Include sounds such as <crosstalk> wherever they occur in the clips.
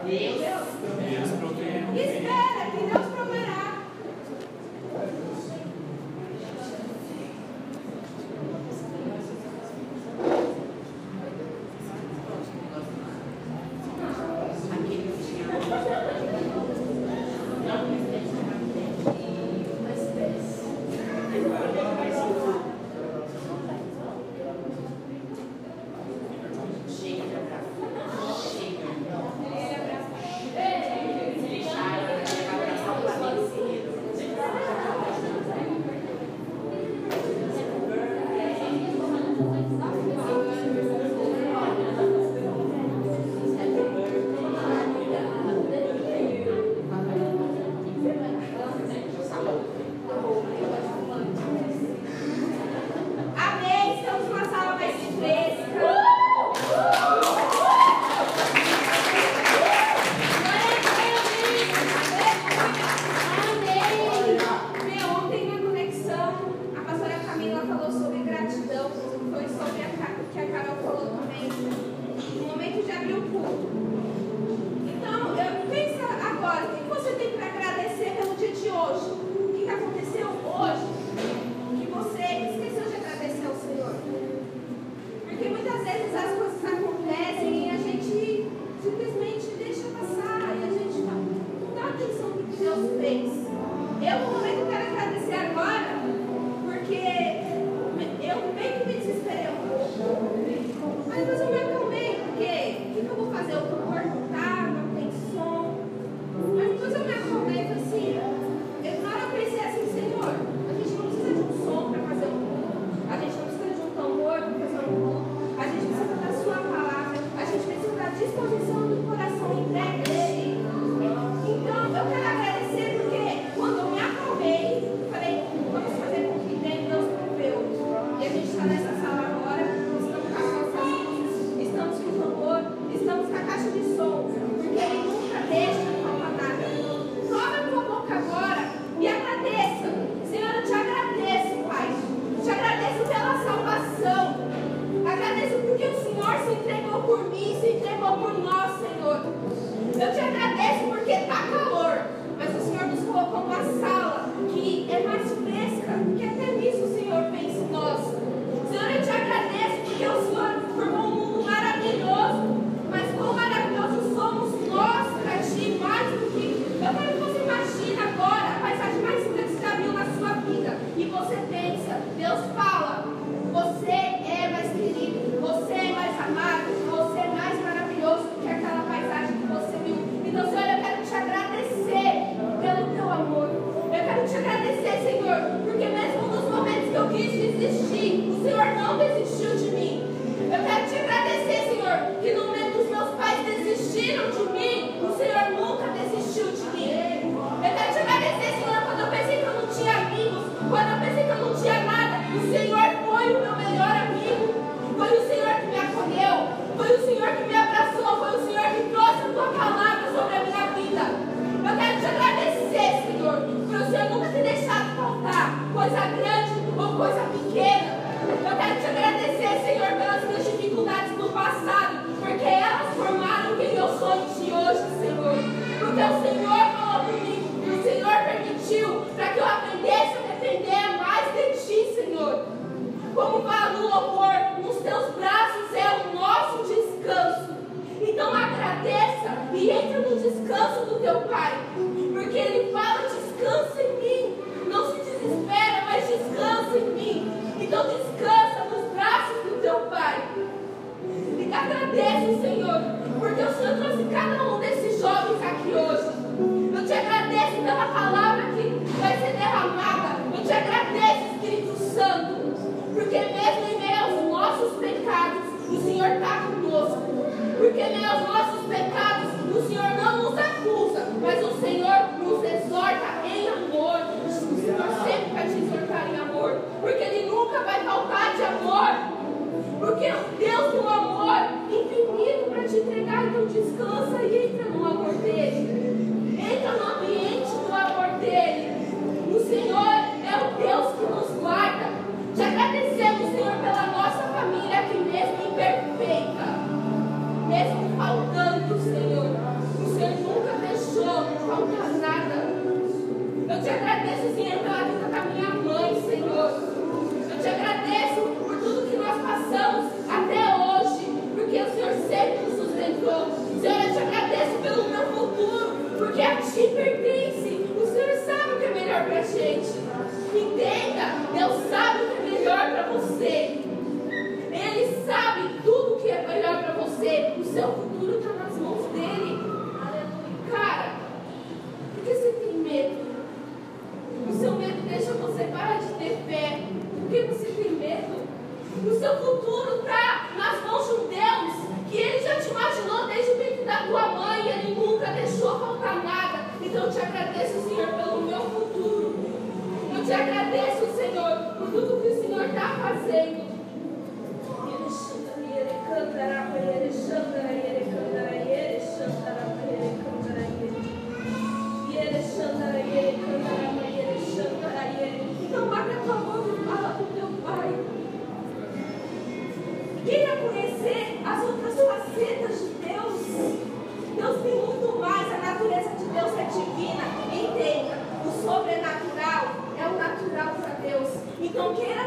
Porque meus nossos pecados, o Senhor não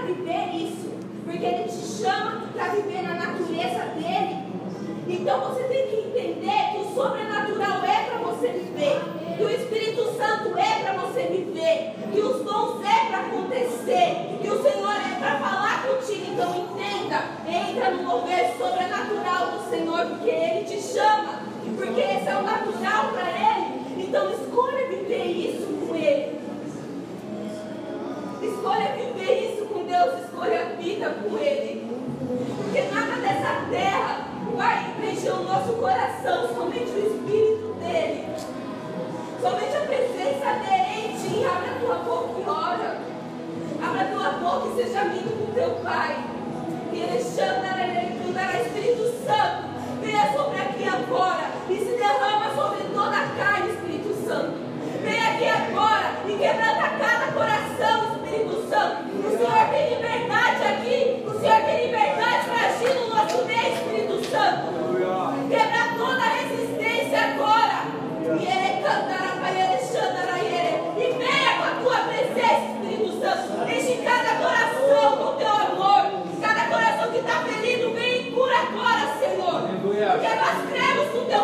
viver isso. Porque Ele te chama para viver na natureza dele. Então você tem que entender que o sobrenatural é para você viver. Que o Espírito Santo é para você viver. Que os dons é para acontecer. Que o Senhor é para falar contigo. Então entenda. Entra no mover sobrenatural do Senhor. Porque Ele te chama. Porque esse é o natural para Ele. Então escolha viver isso com Ele. Escolha viver isso Deus. Escolha a vida com Ele. Porque nada dessa terra vai preencher o nosso coração. Somente o Espírito dele. Somente a presença dele em ti. Abre a tua boca e ora. Abre a tua boca e seja amigo com teu Pai. E ele chama, ele dará Espírito Santo. Venha sobre aqui agora e se derrama sobre toda a carne, Espírito Santo. Vem aqui agora e quebranta cada coração, que está ferido, vem e cura agora, Senhor. Porque nós cremos no teu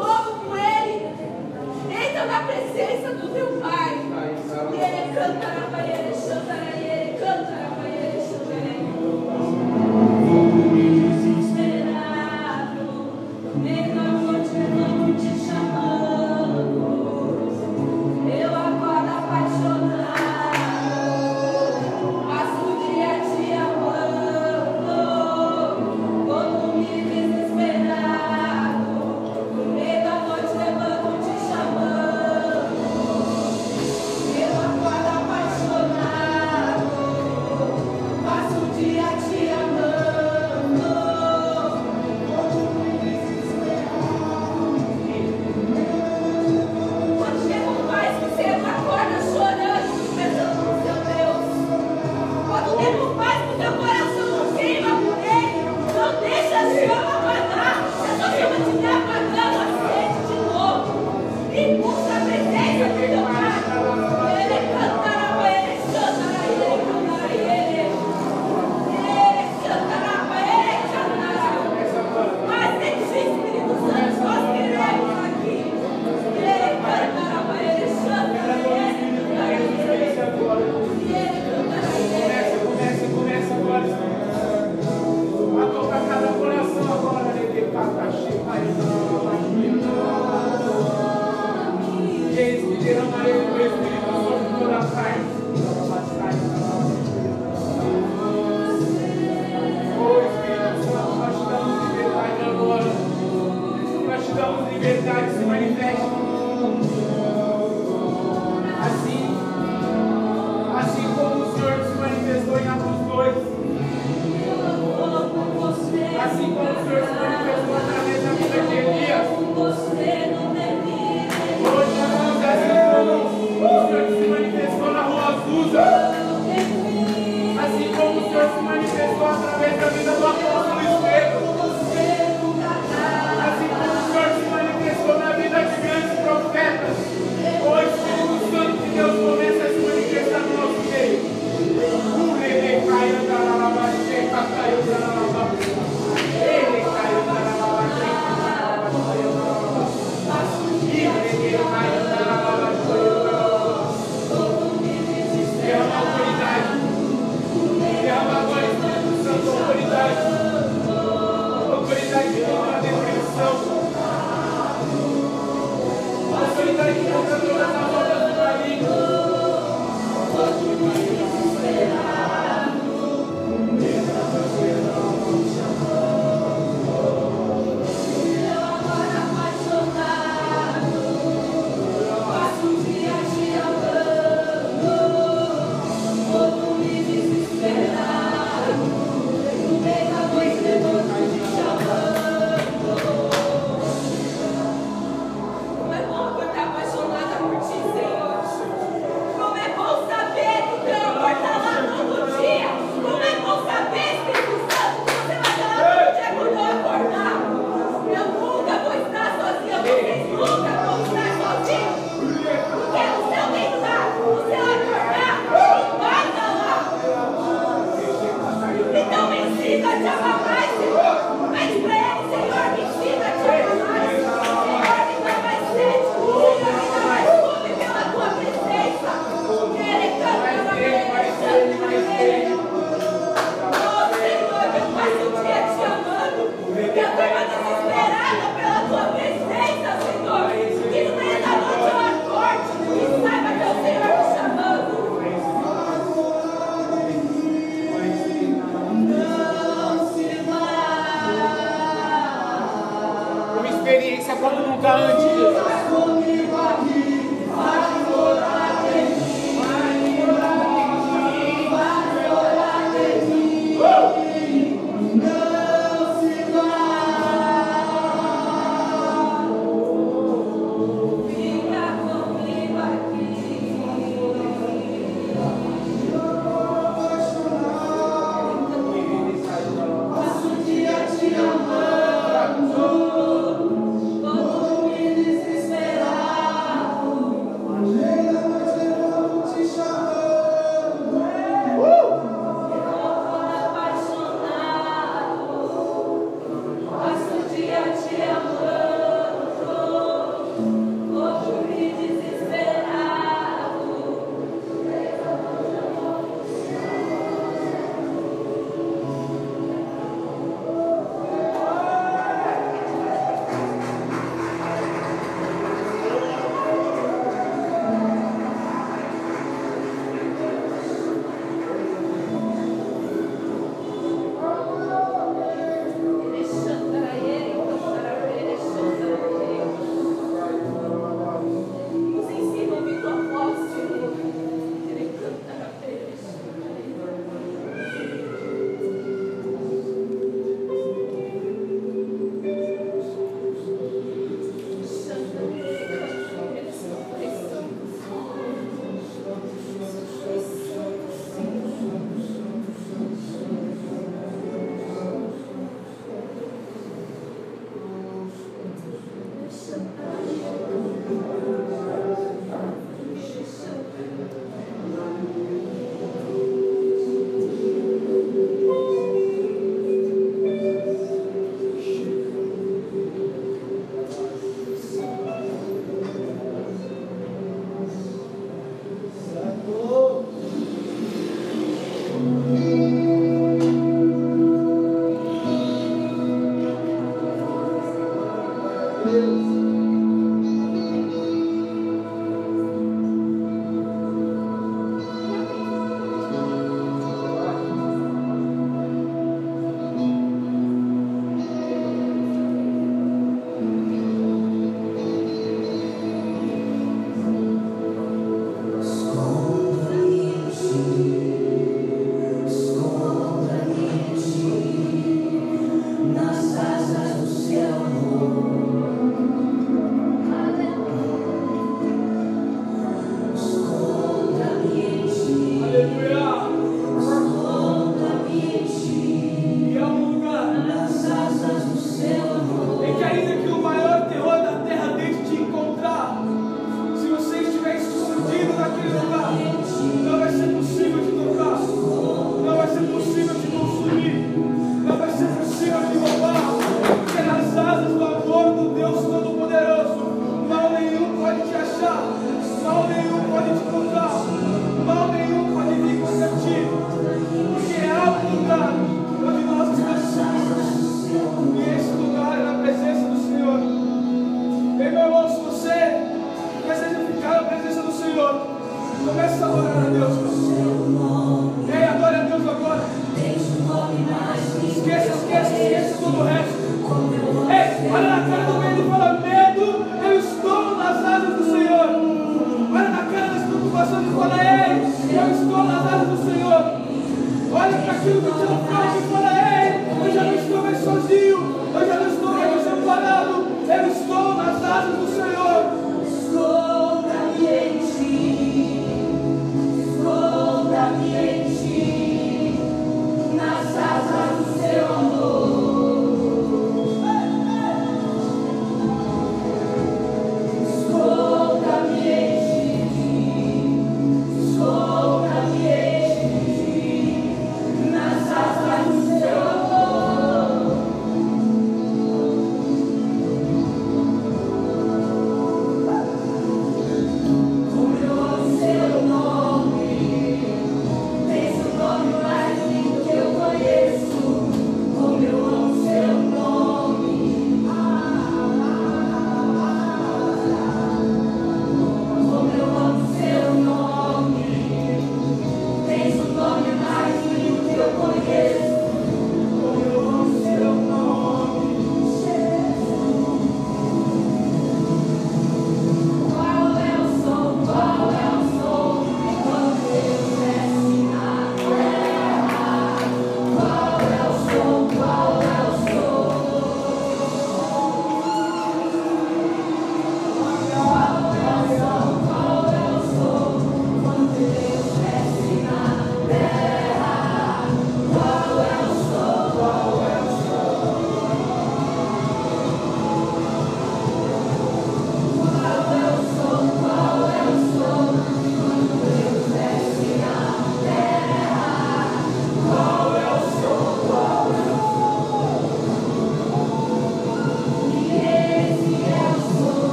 na presença do teu Pai. E ele cantará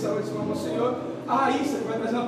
recebesse o grande salve de ao Senhor. A Raíssa, que vai trazer uma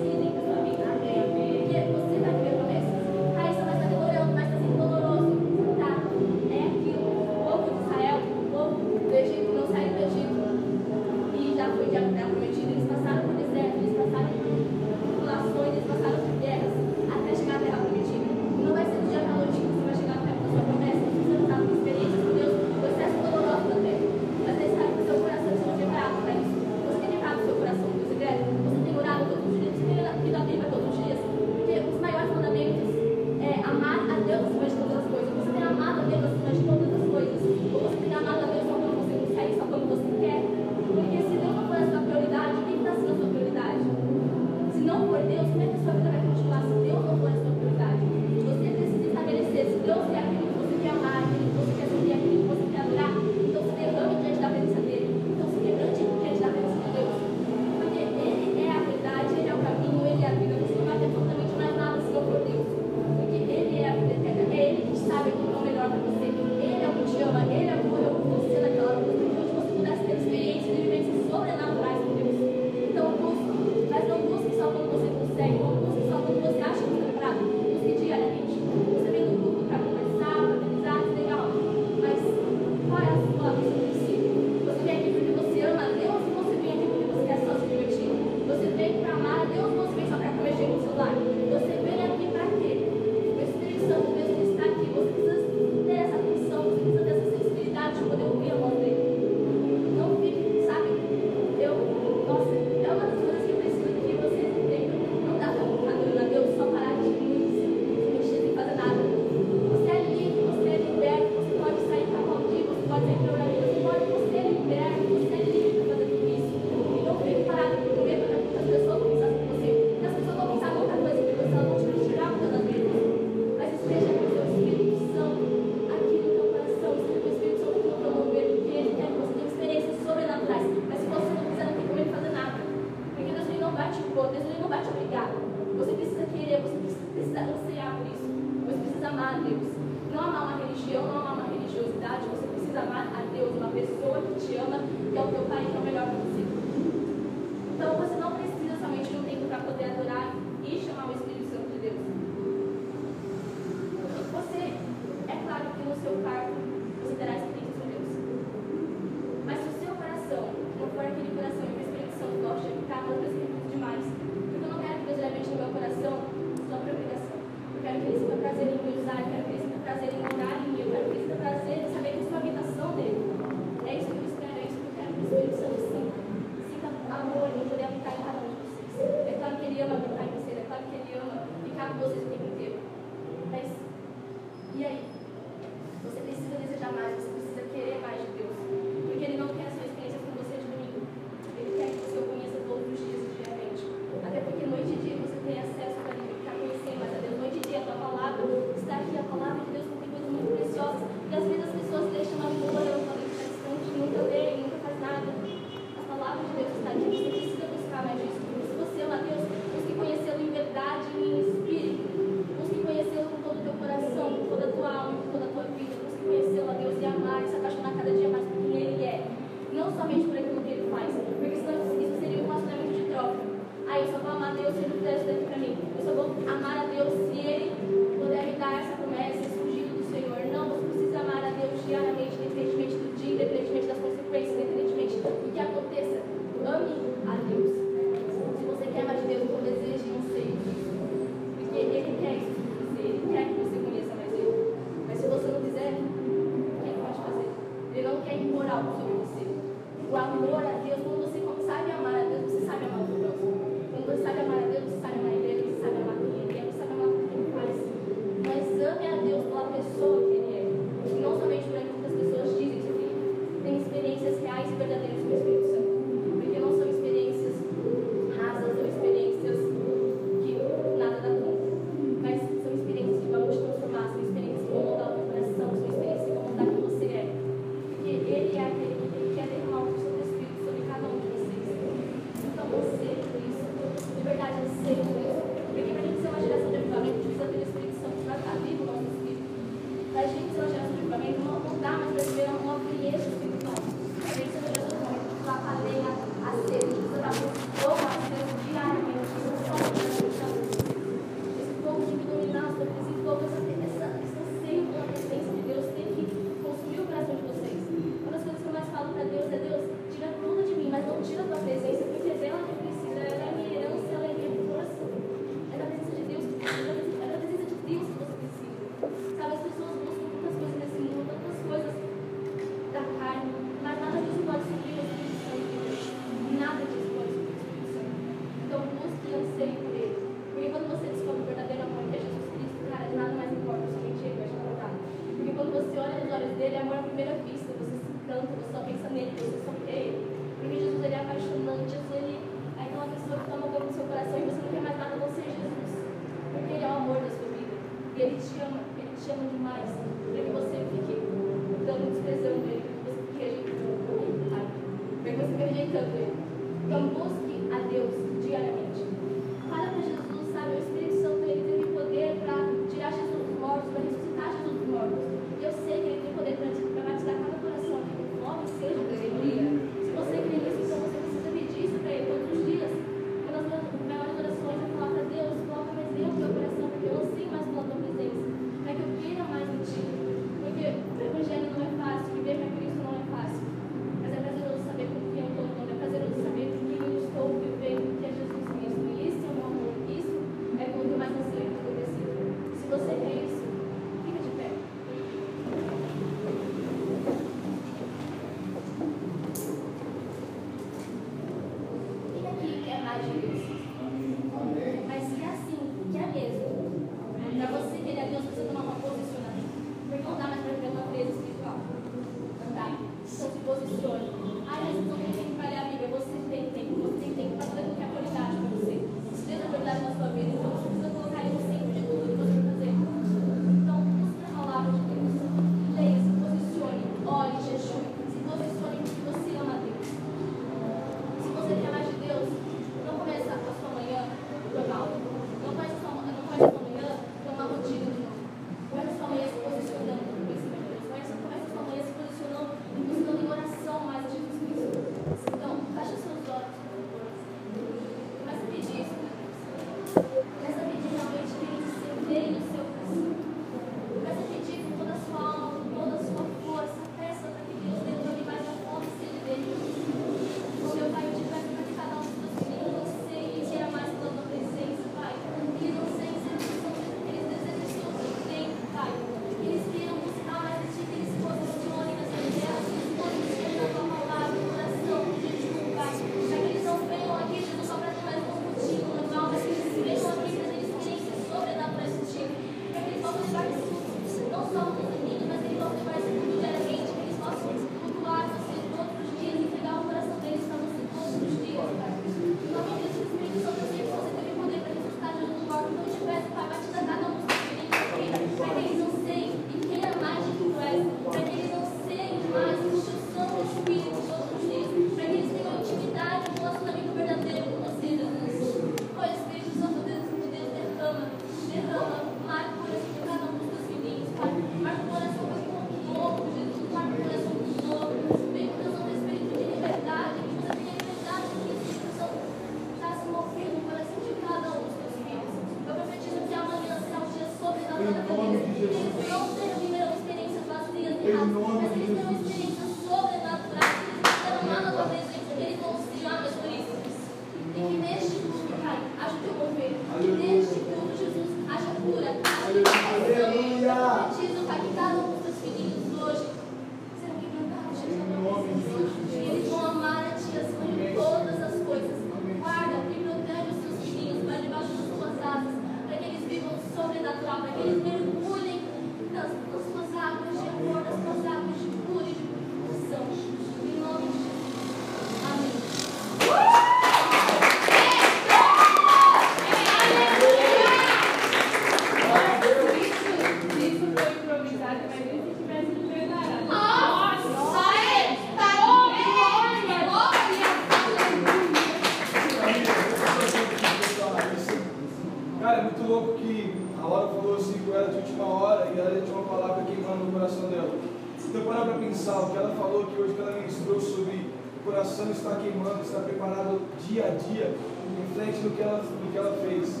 Então, para para pensar, o que ela falou aqui hoje, que ela ministrou sobre o coração está queimando, está preparado dia a dia, reflete no que ela, no que ela fez.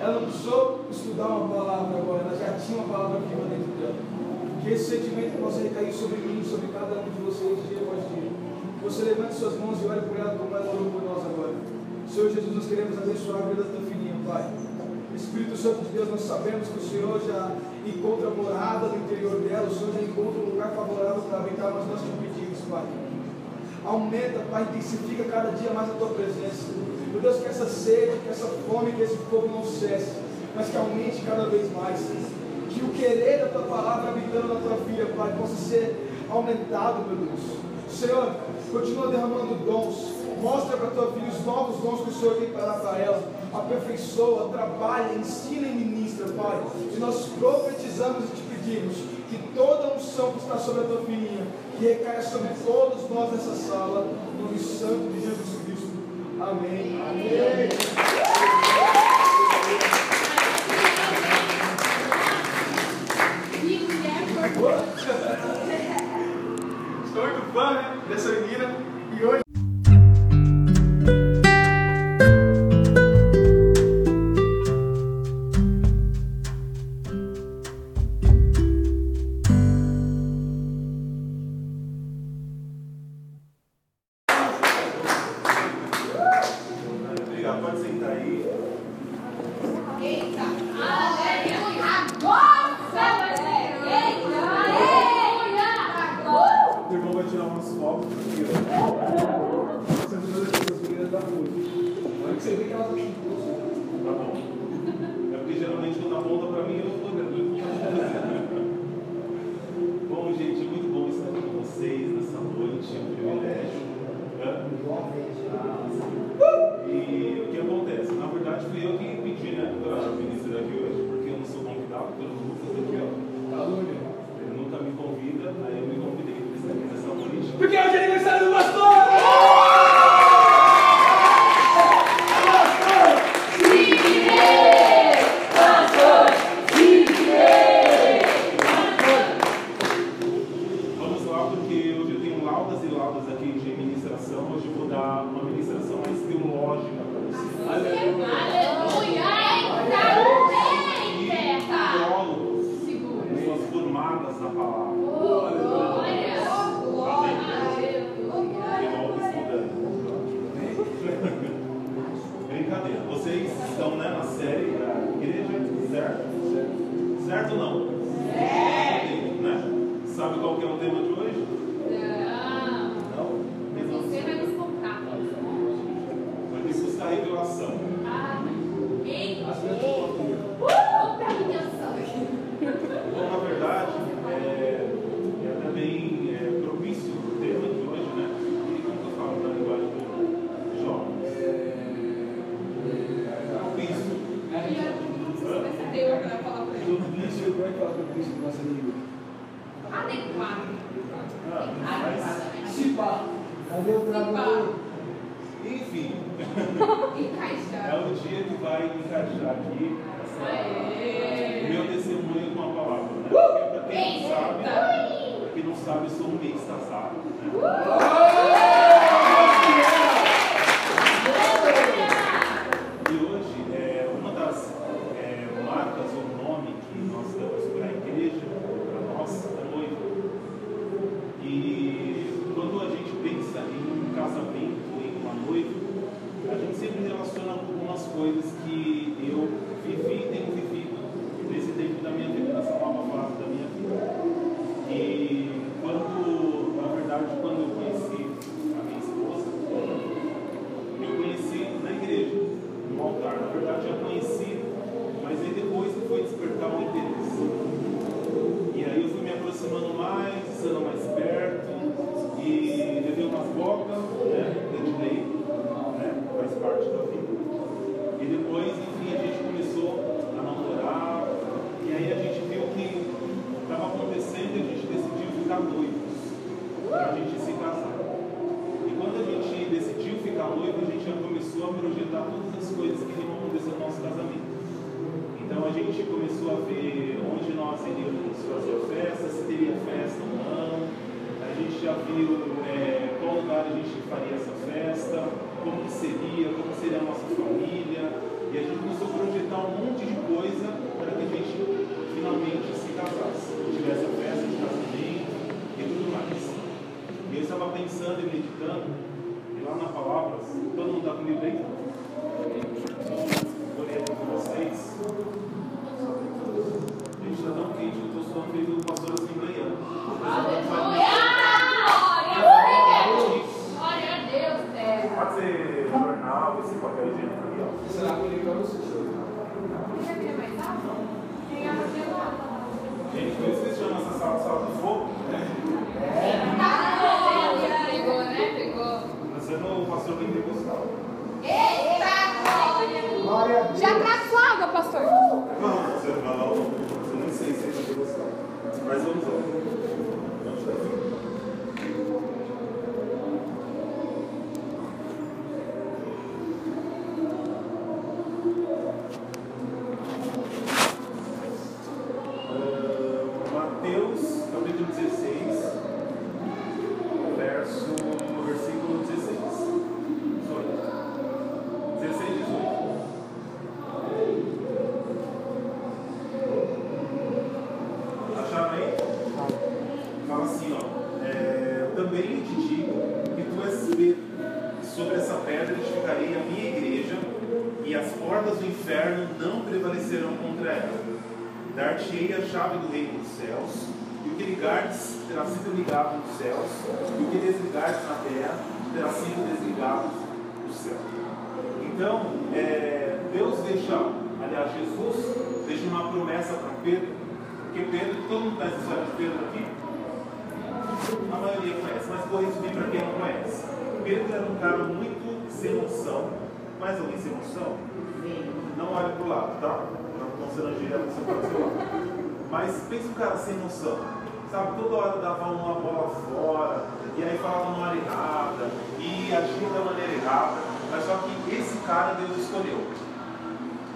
Ela não precisou estudar uma palavra agora, ela já tinha uma palavra viva dentro dela. Que esse sentimento possa recair sobre mim, sobre cada um de vocês, dia após dia. Você levante suas mãos e olhe por ela como ela orou por nós agora. Senhor Jesus, nós queremos abençoar a vida da tua filhinha, Pai. Espírito Santo de Deus, nós sabemos que o Senhor já encontra morada no interior dela, o Senhor já encontra um lugar favorável para habitar, mas nós te pedimos, Pai. Aumenta, Pai, intensifica cada dia mais a tua presença. Meu Deus, que essa sede, que essa fome, que esse fogo não cesse, mas que aumente cada vez mais. Que o querer da tua palavra habitando na tua filha, Pai, possa ser aumentado, meu Deus. Senhor, continua derramando dons. Mostra para tua filha os novos dons que o Senhor tem para ela aperfeiçoa, trabalha, ensina e ministra, Pai. E nós profetizamos e te pedimos que toda unção que está sobre a tua filhinha, que recaia sobre todos nós nessa sala, no nome santo de Jesus Cristo. Amém. Amém. <laughs> Estou muito fã, né? Dessa menina. Ela. Dar-te-ei a chave do reino dos céus, e o que ligares terá sido ligado nos céus, e o que desligares na terra terá sido desligado no céu. Então, é, Deus deixa, aliás, Jesus deixa uma promessa para Pedro, porque Pedro, todo mundo conhece a história de Pedro aqui? A maioria conhece, mas vou resumir para quem não conhece. Pedro era um cara muito sem noção, mais alguém sem noção? Não olhe para o lado, tá? Você pode ser lado. Mas pensa um cara sem noção, sabe? Toda hora dava uma bola fora, e aí falava numa hora errada, e agia da maneira errada. Mas só que esse cara Deus escolheu.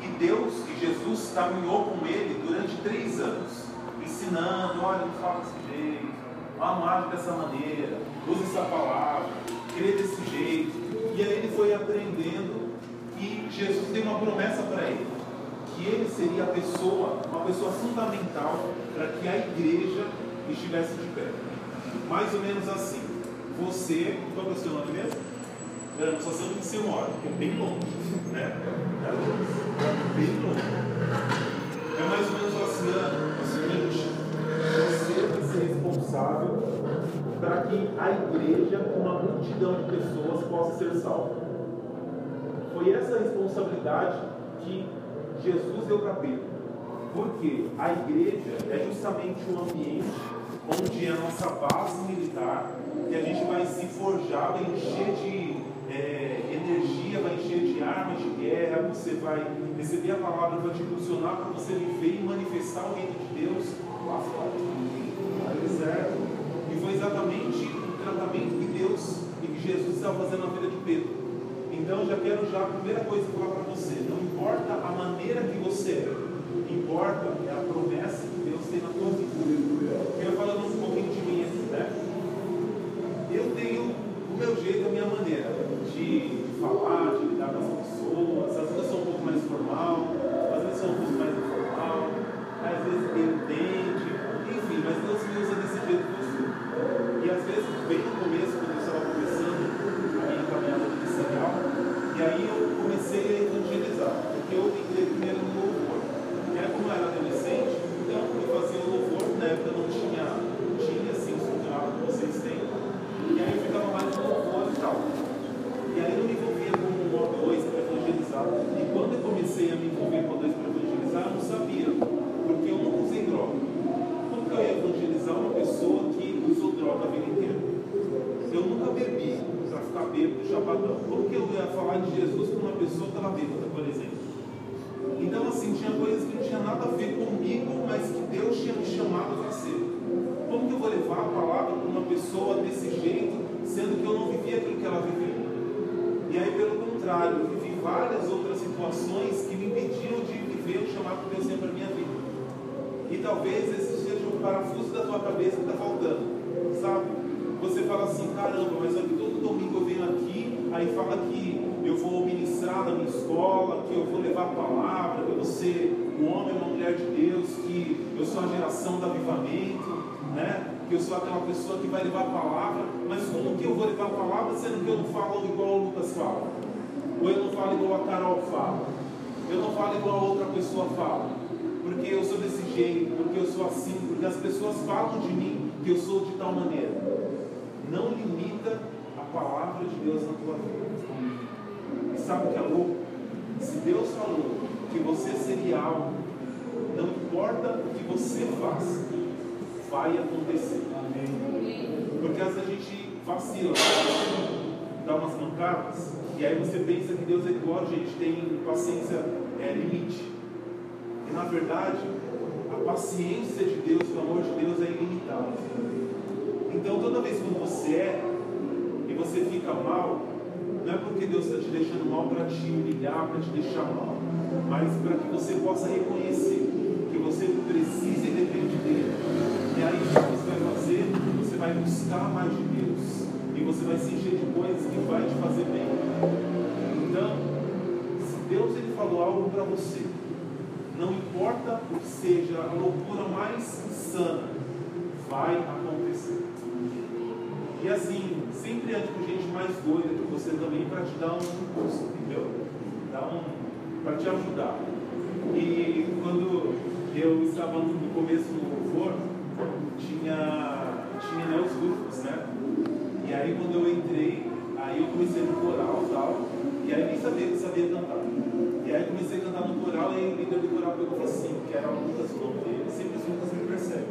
E Deus e Jesus caminhou com ele durante três anos, ensinando: olha, não fala desse jeito, age dessa maneira, use essa palavra, crê desse jeito. E aí ele foi aprendendo e Jesus tem uma promessa para ele, que ele seria a pessoa, uma pessoa fundamental para que a igreja estivesse de pé. Mais ou menos assim. Você, qual é o seu nome mesmo? Não só sei onde você mora, porque é bem longe, né? É longe, bem longe. É mais ou menos assim, Ana, é o seguinte, você vai ser responsável para que a igreja, uma multidão de pessoas, possa ser salva. Foi essa responsabilidade que Jesus deu para Pedro. Porque a igreja é justamente um ambiente onde é a nossa base militar e a gente vai se forjar, vai encher de é, energia, vai encher de armas de guerra, você vai receber a palavra, vai te impulsionar para você viver e manifestar o reino de Deus lá fora. E foi exatamente o tratamento que Deus e que Jesus estava fazendo na vida de Pedro. Então já quero já a primeira coisa falar para você, não importa a maneira que você é, importa é a promessa que Deus tem na tua vida. Eu falando um pouquinho de mim aqui, né? Eu tenho o meu jeito, a minha maneira de falar, de lidar com as pessoas. Às vezes eu sou um pouco mais formal, às vezes eu sou um pouco mais informal, às vezes entende, enfim, mas Deus me usa desse jeito que eu sou. E às vezes, bem building palavra para uma pessoa desse jeito, sendo que eu não vivia aquilo que ela vivia? E aí, pelo contrário, eu vivi várias outras situações que me impediam de viver o chamado que Deus tem para minha vida. E talvez esse seja o parafuso da tua cabeça que está faltando, sabe? Você fala assim, caramba, mas aqui todo domingo eu venho aqui, aí fala que eu vou ministrar na minha escola, que eu vou levar a palavra, que eu vou ser um homem uma mulher de Deus, que eu sou a geração do avivamento, né? Que eu sou aquela pessoa que vai levar a palavra, mas como que eu vou levar a palavra sendo que eu não falo igual o Lucas fala? Ou eu não falo igual a Carol fala? Eu não falo igual a outra pessoa fala? Porque eu sou desse jeito, porque eu sou assim, porque as pessoas falam de mim que eu sou de tal maneira. Não limita a palavra de Deus na tua vida. E sabe o que é louco? Se Deus falou que você seria algo, não importa o que você faz, vai acontecer. Porque às vezes a gente vacila, dá umas mancadas, e aí você pensa que Deus é igual a gente tem paciência é, limite. E na verdade, a paciência de Deus, o amor de Deus é ilimitado. Então, toda vez que você é e você fica mal, não é porque Deus está te deixando mal para te humilhar, para te deixar mal, mas para que você possa reconhecer que você precisa e depende dele. E aí, o que você vai fazer? Você vai buscar mais de Deus. E você vai se encher de coisas que vai te fazer bem. Então, se Deus ele falou algo para você, não importa o que seja a loucura mais insana, vai acontecer. E assim, sempre ande com gente mais doida que você também para te dar um impulso, entendeu? Dar um, para te ajudar. E quando eu estava no começo do louvor, tinha, tinha né, os grupos, né? E aí quando eu entrei, aí eu comecei no coral e tal, e aí nem sabia, sabia cantar. E aí comecei a cantar no coral e o líder do coral pegou assim, que era o Lucas o nome dele, sempre os Lucas me percebe.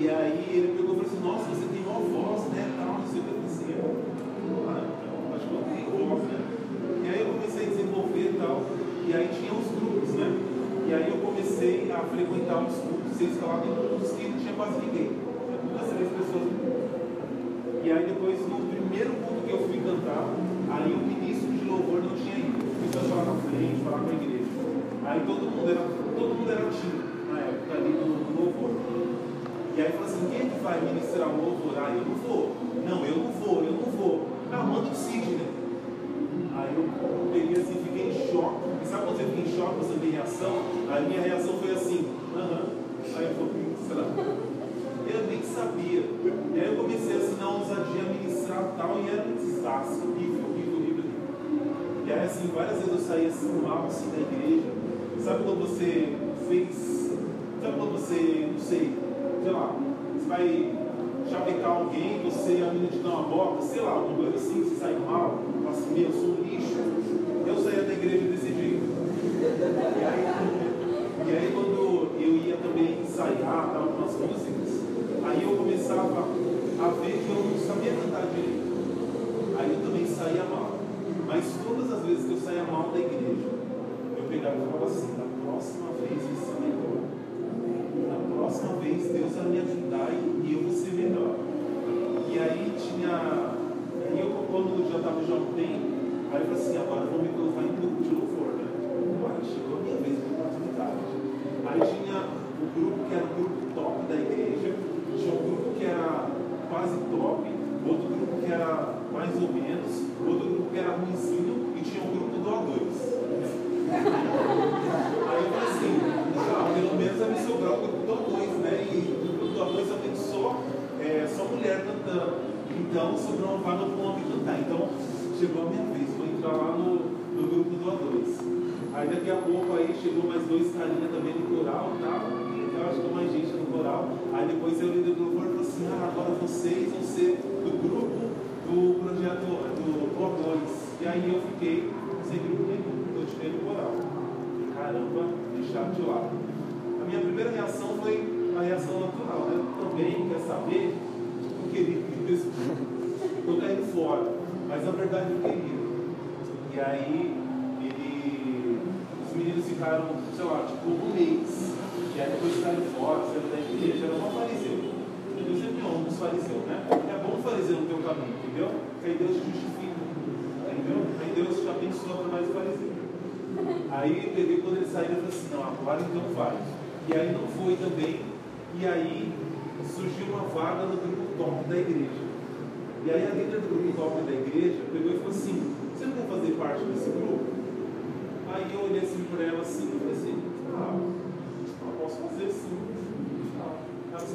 E aí ele pegou e falou assim, nossa, você tem uma voz, né? Tal, não sei o que eu. Ah, então, acho que eu tenho voz, né? E aí eu comecei a desenvolver e tal, e aí tinha os grupos, né? E aí eu comecei a frequentar os cultos, ser escalado em cultos que não tinha quase ninguém. Tinha duas, três pessoas. E aí depois, no primeiro culto que eu fui cantar, aí o ministro de louvor não tinha ido. Fui falar na frente, falar com a igreja. Aí todo mundo era, todo mundo era tímido na época ali no, no louvor. E aí falou assim, quem é que vai ministrar o louvor? Ah, eu não vou. Não, eu não vou, eu não vou. Ah, manda o Sidney. Aí eu peguei assim, fiquei em choque. E sabe quando você fica em choque, você tem reação? A minha reação foi assim, aham. Aí eu? Eu nem sabia. E aí eu comecei a assinar ousadia, ministrar tal, e era um desastre, horrível, horrível, horrível. E aí assim, várias vezes eu saía assim, mal assim da igreja. Sabe quando você fez. Sabe quando você, não sei, sei lá, você vai chapecar alguém, você a menina te dá uma bota, sei lá, alguma coisa assim, você sai mal, assim, meu, eu sou um lixo. Eu saía da igreja desse jeito. E aí, e aí quando também ensaiar algumas músicas, aí eu começava a ver que eu não sabia cantar direito. Aí eu também saía mal. Mas todas as vezes que eu saía mal da igreja, eu pegava e falava assim, na próxima vez vai ser melhor. Na próxima vez Deus vai me ajudar e eu vou ser melhor. E aí tinha. Aí eu quando já estava já tempo, aí eu falei assim, agora eu vou me colocar em grupo de louvor, né? Agora chegou a minha vez de oportunidade. Aí tinha grupo que era o grupo top da igreja, tinha um grupo que era quase top, outro grupo que era mais ou menos, outro grupo que era ruimzinho e tinha um grupo do A2. Aí eu falei assim, pelo menos vai me sobrar o grupo do A2, né? E o grupo do A2 eu tenho só, é, só mulher cantando. Então sobrou uma vaga para um homem cantar. Então chegou a minha vez, vou entrar lá no, no grupo do A2. Aí daqui a pouco aí chegou mais dois carinhas também no coral e tal. Que mais gente no coral. Aí depois eu líder do louvor falou assim, ah, agora vocês vão ser do grupo do projeto do O2. E aí eu fiquei sem grupo nenhum, continuei no coral. E, caramba, deixaram de lado. A minha primeira reação foi a reação natural, né? Também quer saber, eu queria mesmo. Estou caindo fora. Mas na verdade eu queria. E aí ele, os meninos ficaram, sei lá, tipo um mês. E depois ficaram fora, saindo da igreja, era uma fariseu. Deus sempre honra os fariseus, né? É bom fariseu no teu caminho, entendeu? Porque aí Deus justifica. Entendeu? Aí Deus te abençoa para mais fariseu. Aí peguei quando ele saiu, eu falei assim, não, agora então vai. E aí não foi também. E aí surgiu uma vaga no grupo top da igreja. E aí a líder do grupo top da igreja pegou e falou assim, você não quer fazer parte desse grupo? Aí eu olhei assim para ela assim e falei assim, ah, posso fazer sim.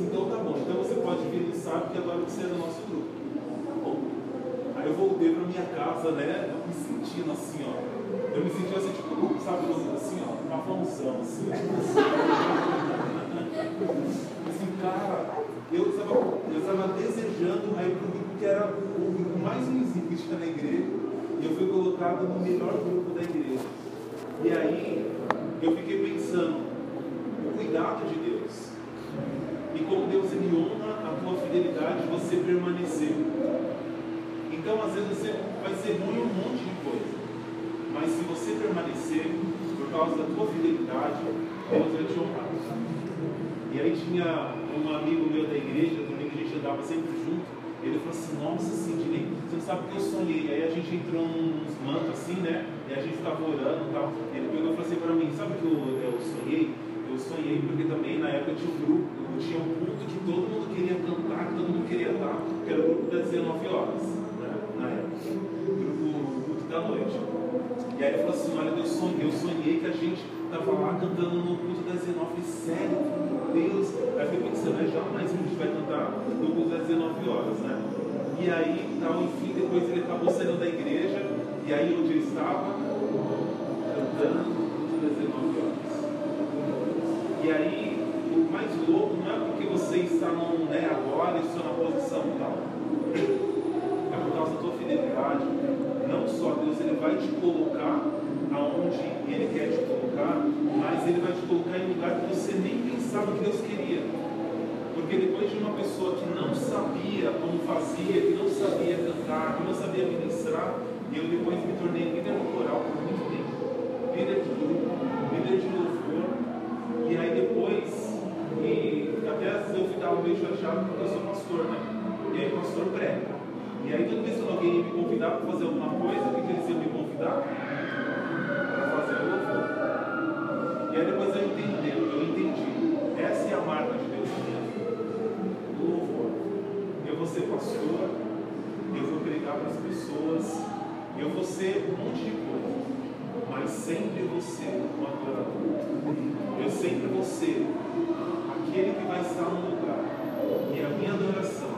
Então tá bom, então você pode vir no sábado que agora você é do nosso grupo. Tá bom. Aí eu voltei para minha casa, né? Eu me sentindo assim, ó. Eu me senti assim, tipo, sabe, assim, ó, uma função, assim. assim, cara, eu estava, eu estava desejando aí para o grupo que era o grupo mais tinha na igreja, e eu fui colocado no melhor grupo da igreja. E aí, eu fiquei pensando, cuidado de Deus, e como Deus ele honra a tua fidelidade de você permanecer. Então, às vezes, você vai ser ruim um monte de coisa, mas se você permanecer, por causa da tua fidelidade, Deus vai te honrar. E aí tinha um amigo meu da igreja, que a gente andava sempre junto, ele falou assim, nossa Sidney, você sabe o que eu sonhei. Aí a gente entrou nos mantos assim, né? E a gente estava orando e tal. Ele pegou e falou assim para mim, sabe que eu, eu sonhei? Eu sonhei porque também na época tinha um grupo, tinha um culto que todo mundo queria cantar, que todo mundo queria estar, que era o grupo das 19 horas, né? Na época. O grupo culto da noite. E aí ele falou assim, olha, eu sonhei, eu sonhei que a gente estava lá cantando no culto das 19, sério, meu Deus. Aí fiquei pensando, é jamais a gente vai cantar no culto das 19 horas, né? E aí, tal, enfim, depois ele acabou saindo da igreja, e aí onde ele estava, cantando no culto das 19 horas. E aí, mais louco não é porque você está num, né, agora, estou na posição tal. É por causa da tua fidelidade. Não só Deus, Ele vai te colocar aonde Ele quer te colocar, mas Ele vai te colocar em lugar que você nem pensava que Deus queria. Porque depois de uma pessoa que não sabia como fazia, que não sabia cantar, que não sabia ministrar, eu depois me tornei líder coral por muito tempo. Líder de grupo, líder de louvor. E aí depois, e até às vezes eu ficava meio chateado porque eu sou pastor, né? E aí pastor prega. E aí toda vez que alguém ia me convidar para fazer alguma coisa, o que, eles iam me convidar? Para fazer o louvor. E aí depois eu entendi, eu entendi. Essa é a marca de Deus na. O louvor. Eu vou ser pastor, eu vou pregar para as pessoas, eu vou ser um monte de coisa. Mas sempre ser um adorador. Eu sempre vou ser aquele que vai estar no lugar. E a minha adoração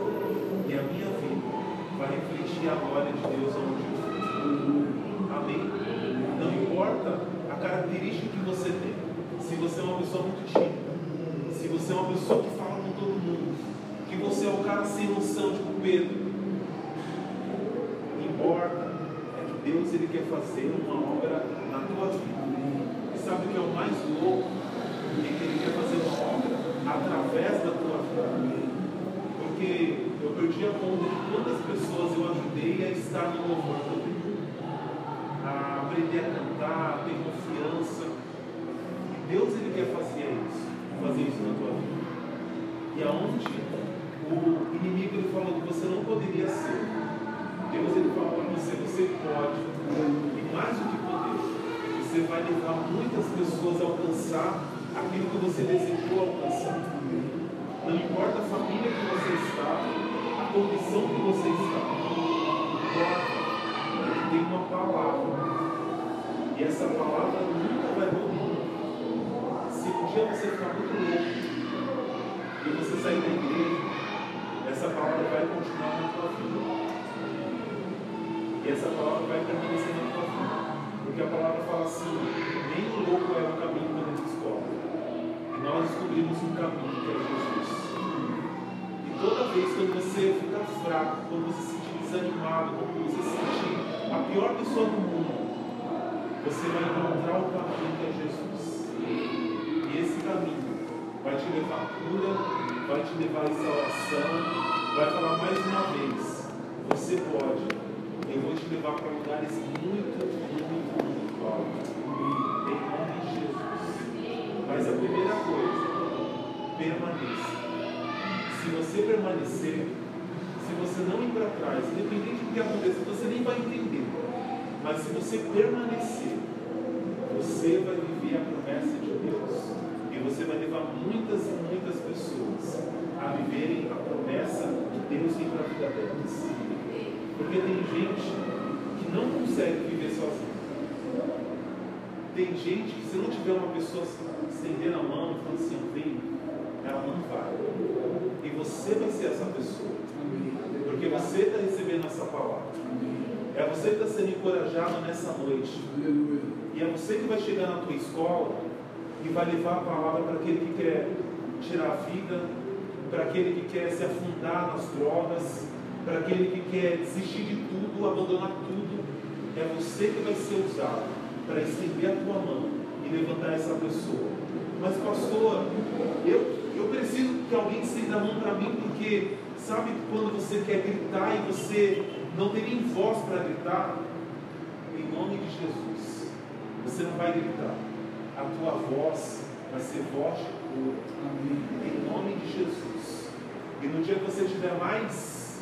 e a minha vida vai refletir a glória de Deus onde eu. Amém? Não importa a característica que você tem. Se você é uma pessoa muito tímida, se você é uma pessoa que fala com todo mundo, que você é o cara sem noção, tipo Pedro. Importa é que Deus ele quer fazer uma obra na tua vida. E sabe o que é o mais louco? É que ele quer fazer através da tua vida. Porque eu perdi a conta de quantas pessoas eu ajudei a estar no louvor. A aprender a cantar, a ter confiança. E Deus ele quer fazer isso, fazer isso na tua vida. E aonde o inimigo ele falou que você não poderia ser. Deus ele falou para você, você pode. E mais do que poder, você vai levar muitas pessoas a alcançar aquilo que você desejou alcançar. Não importa a família que você está, a condição que você está. Importa tem uma palavra. E essa palavra nunca vai morrer. Se um dia você ficar muito louco e você sair da igreja, essa palavra vai continuar na tua vida. E essa palavra vai permanecer na tua vida. Porque a palavra fala assim: nem o louco é o caminho quando ele descobre. E nós descobrimos um caminho que é Jesus. E toda vez quando você ficar fraco, quando você se sentir desanimado, quando você se sentir a pior pessoa do mundo, você vai encontrar o caminho que é Jesus. E esse caminho vai te levar a cura, vai te levar a restauração, vai falar mais uma vez: você pode. Eu vou te levar para lugares muito, muito, muito altos. Em nome de Jesus. Mas a primeira coisa, permaneça. Se você permanecer, se você não ir para trás, independente do que aconteça, você nem vai entender. Mas se você permanecer, você vai viver a promessa de Deus. E você vai levar muitas e muitas pessoas a viverem a promessa de Deus vir para a vida delas. Porque tem gente que não consegue viver sozinha. Tem gente que se não tiver uma pessoa estendendo a mão e falando assim, vem, ela não vai. E você vai ser essa pessoa. Porque você está recebendo essa palavra. É você que está sendo encorajado nessa noite. E é você que vai chegar na tua escola e vai levar a palavra para aquele que quer tirar a vida, para aquele que quer se afundar nas drogas, para aquele que quer desistir de tudo, abandonar tudo. É você que vai ser usado para estender a tua mão e levantar essa pessoa. Mas, pastor, eu, eu preciso que alguém estenda a mão para mim, porque sabe quando você quer gritar e você não tem nem voz para gritar? Em nome de Jesus, você não vai gritar. A tua voz vai ser voz de cura. Em nome de Jesus. E no dia que você estiver mais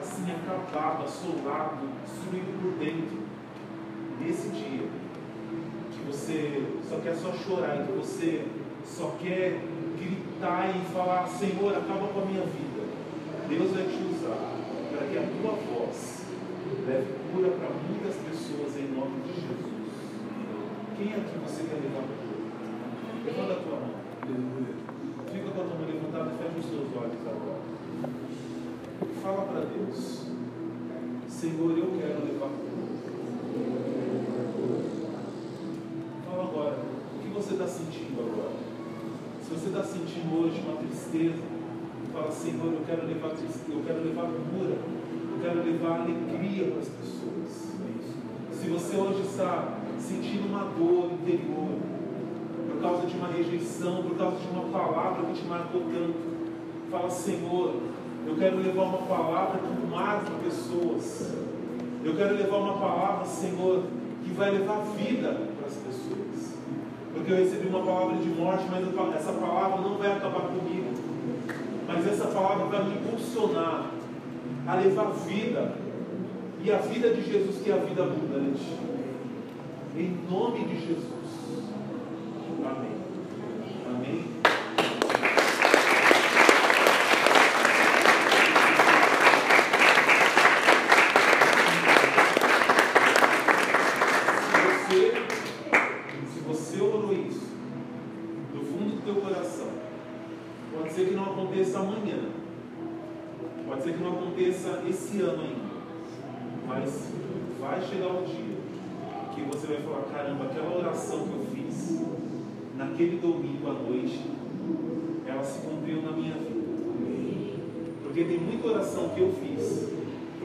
assim acabado, assolado, destruído por dentro, nesse dia, que você só quer só chorar, que você só quer gritar e falar, Senhor, acaba com a minha vida. Deus vai te usar para que a tua voz leve cura para muitas pessoas em nome de Jesus. Quem aqui você quer levar para? Levanta a tua mão. Fica com a tua mão levantada e fecha os seus olhos agora. Fala para Deus. Senhor, eu quero levar. Fala agora. O que você está sentindo agora? Se você está sentindo hoje uma tristeza, fala, Senhor, eu quero levar eu quero levar cura, eu quero levar alegria para as pessoas. Se você hoje está sentindo uma dor interior, por causa de uma rejeição, por causa de uma palavra que te marcou tanto, fala, Senhor, eu quero levar uma palavra que marca pessoas. Eu quero levar uma palavra, Senhor, que vai levar vida para as pessoas. Porque eu recebi uma palavra de morte, mas essa palavra não vai acabar comigo. Mas essa palavra vai me impulsionar a levar vida. E a vida de Jesus, que é a vida abundante. Em nome de Jesus. Amém. Amém. Se você, se você orou isso, do fundo do teu coração, pode ser que não aconteça amanhã, pode ser que não aconteça esse ano ainda, mas vai chegar um dia que você vai falar: caramba, aquela oração que eu fiz naquele domingo à noite, ela se cumpriu na minha vida. Porque tem muita oração que eu fiz,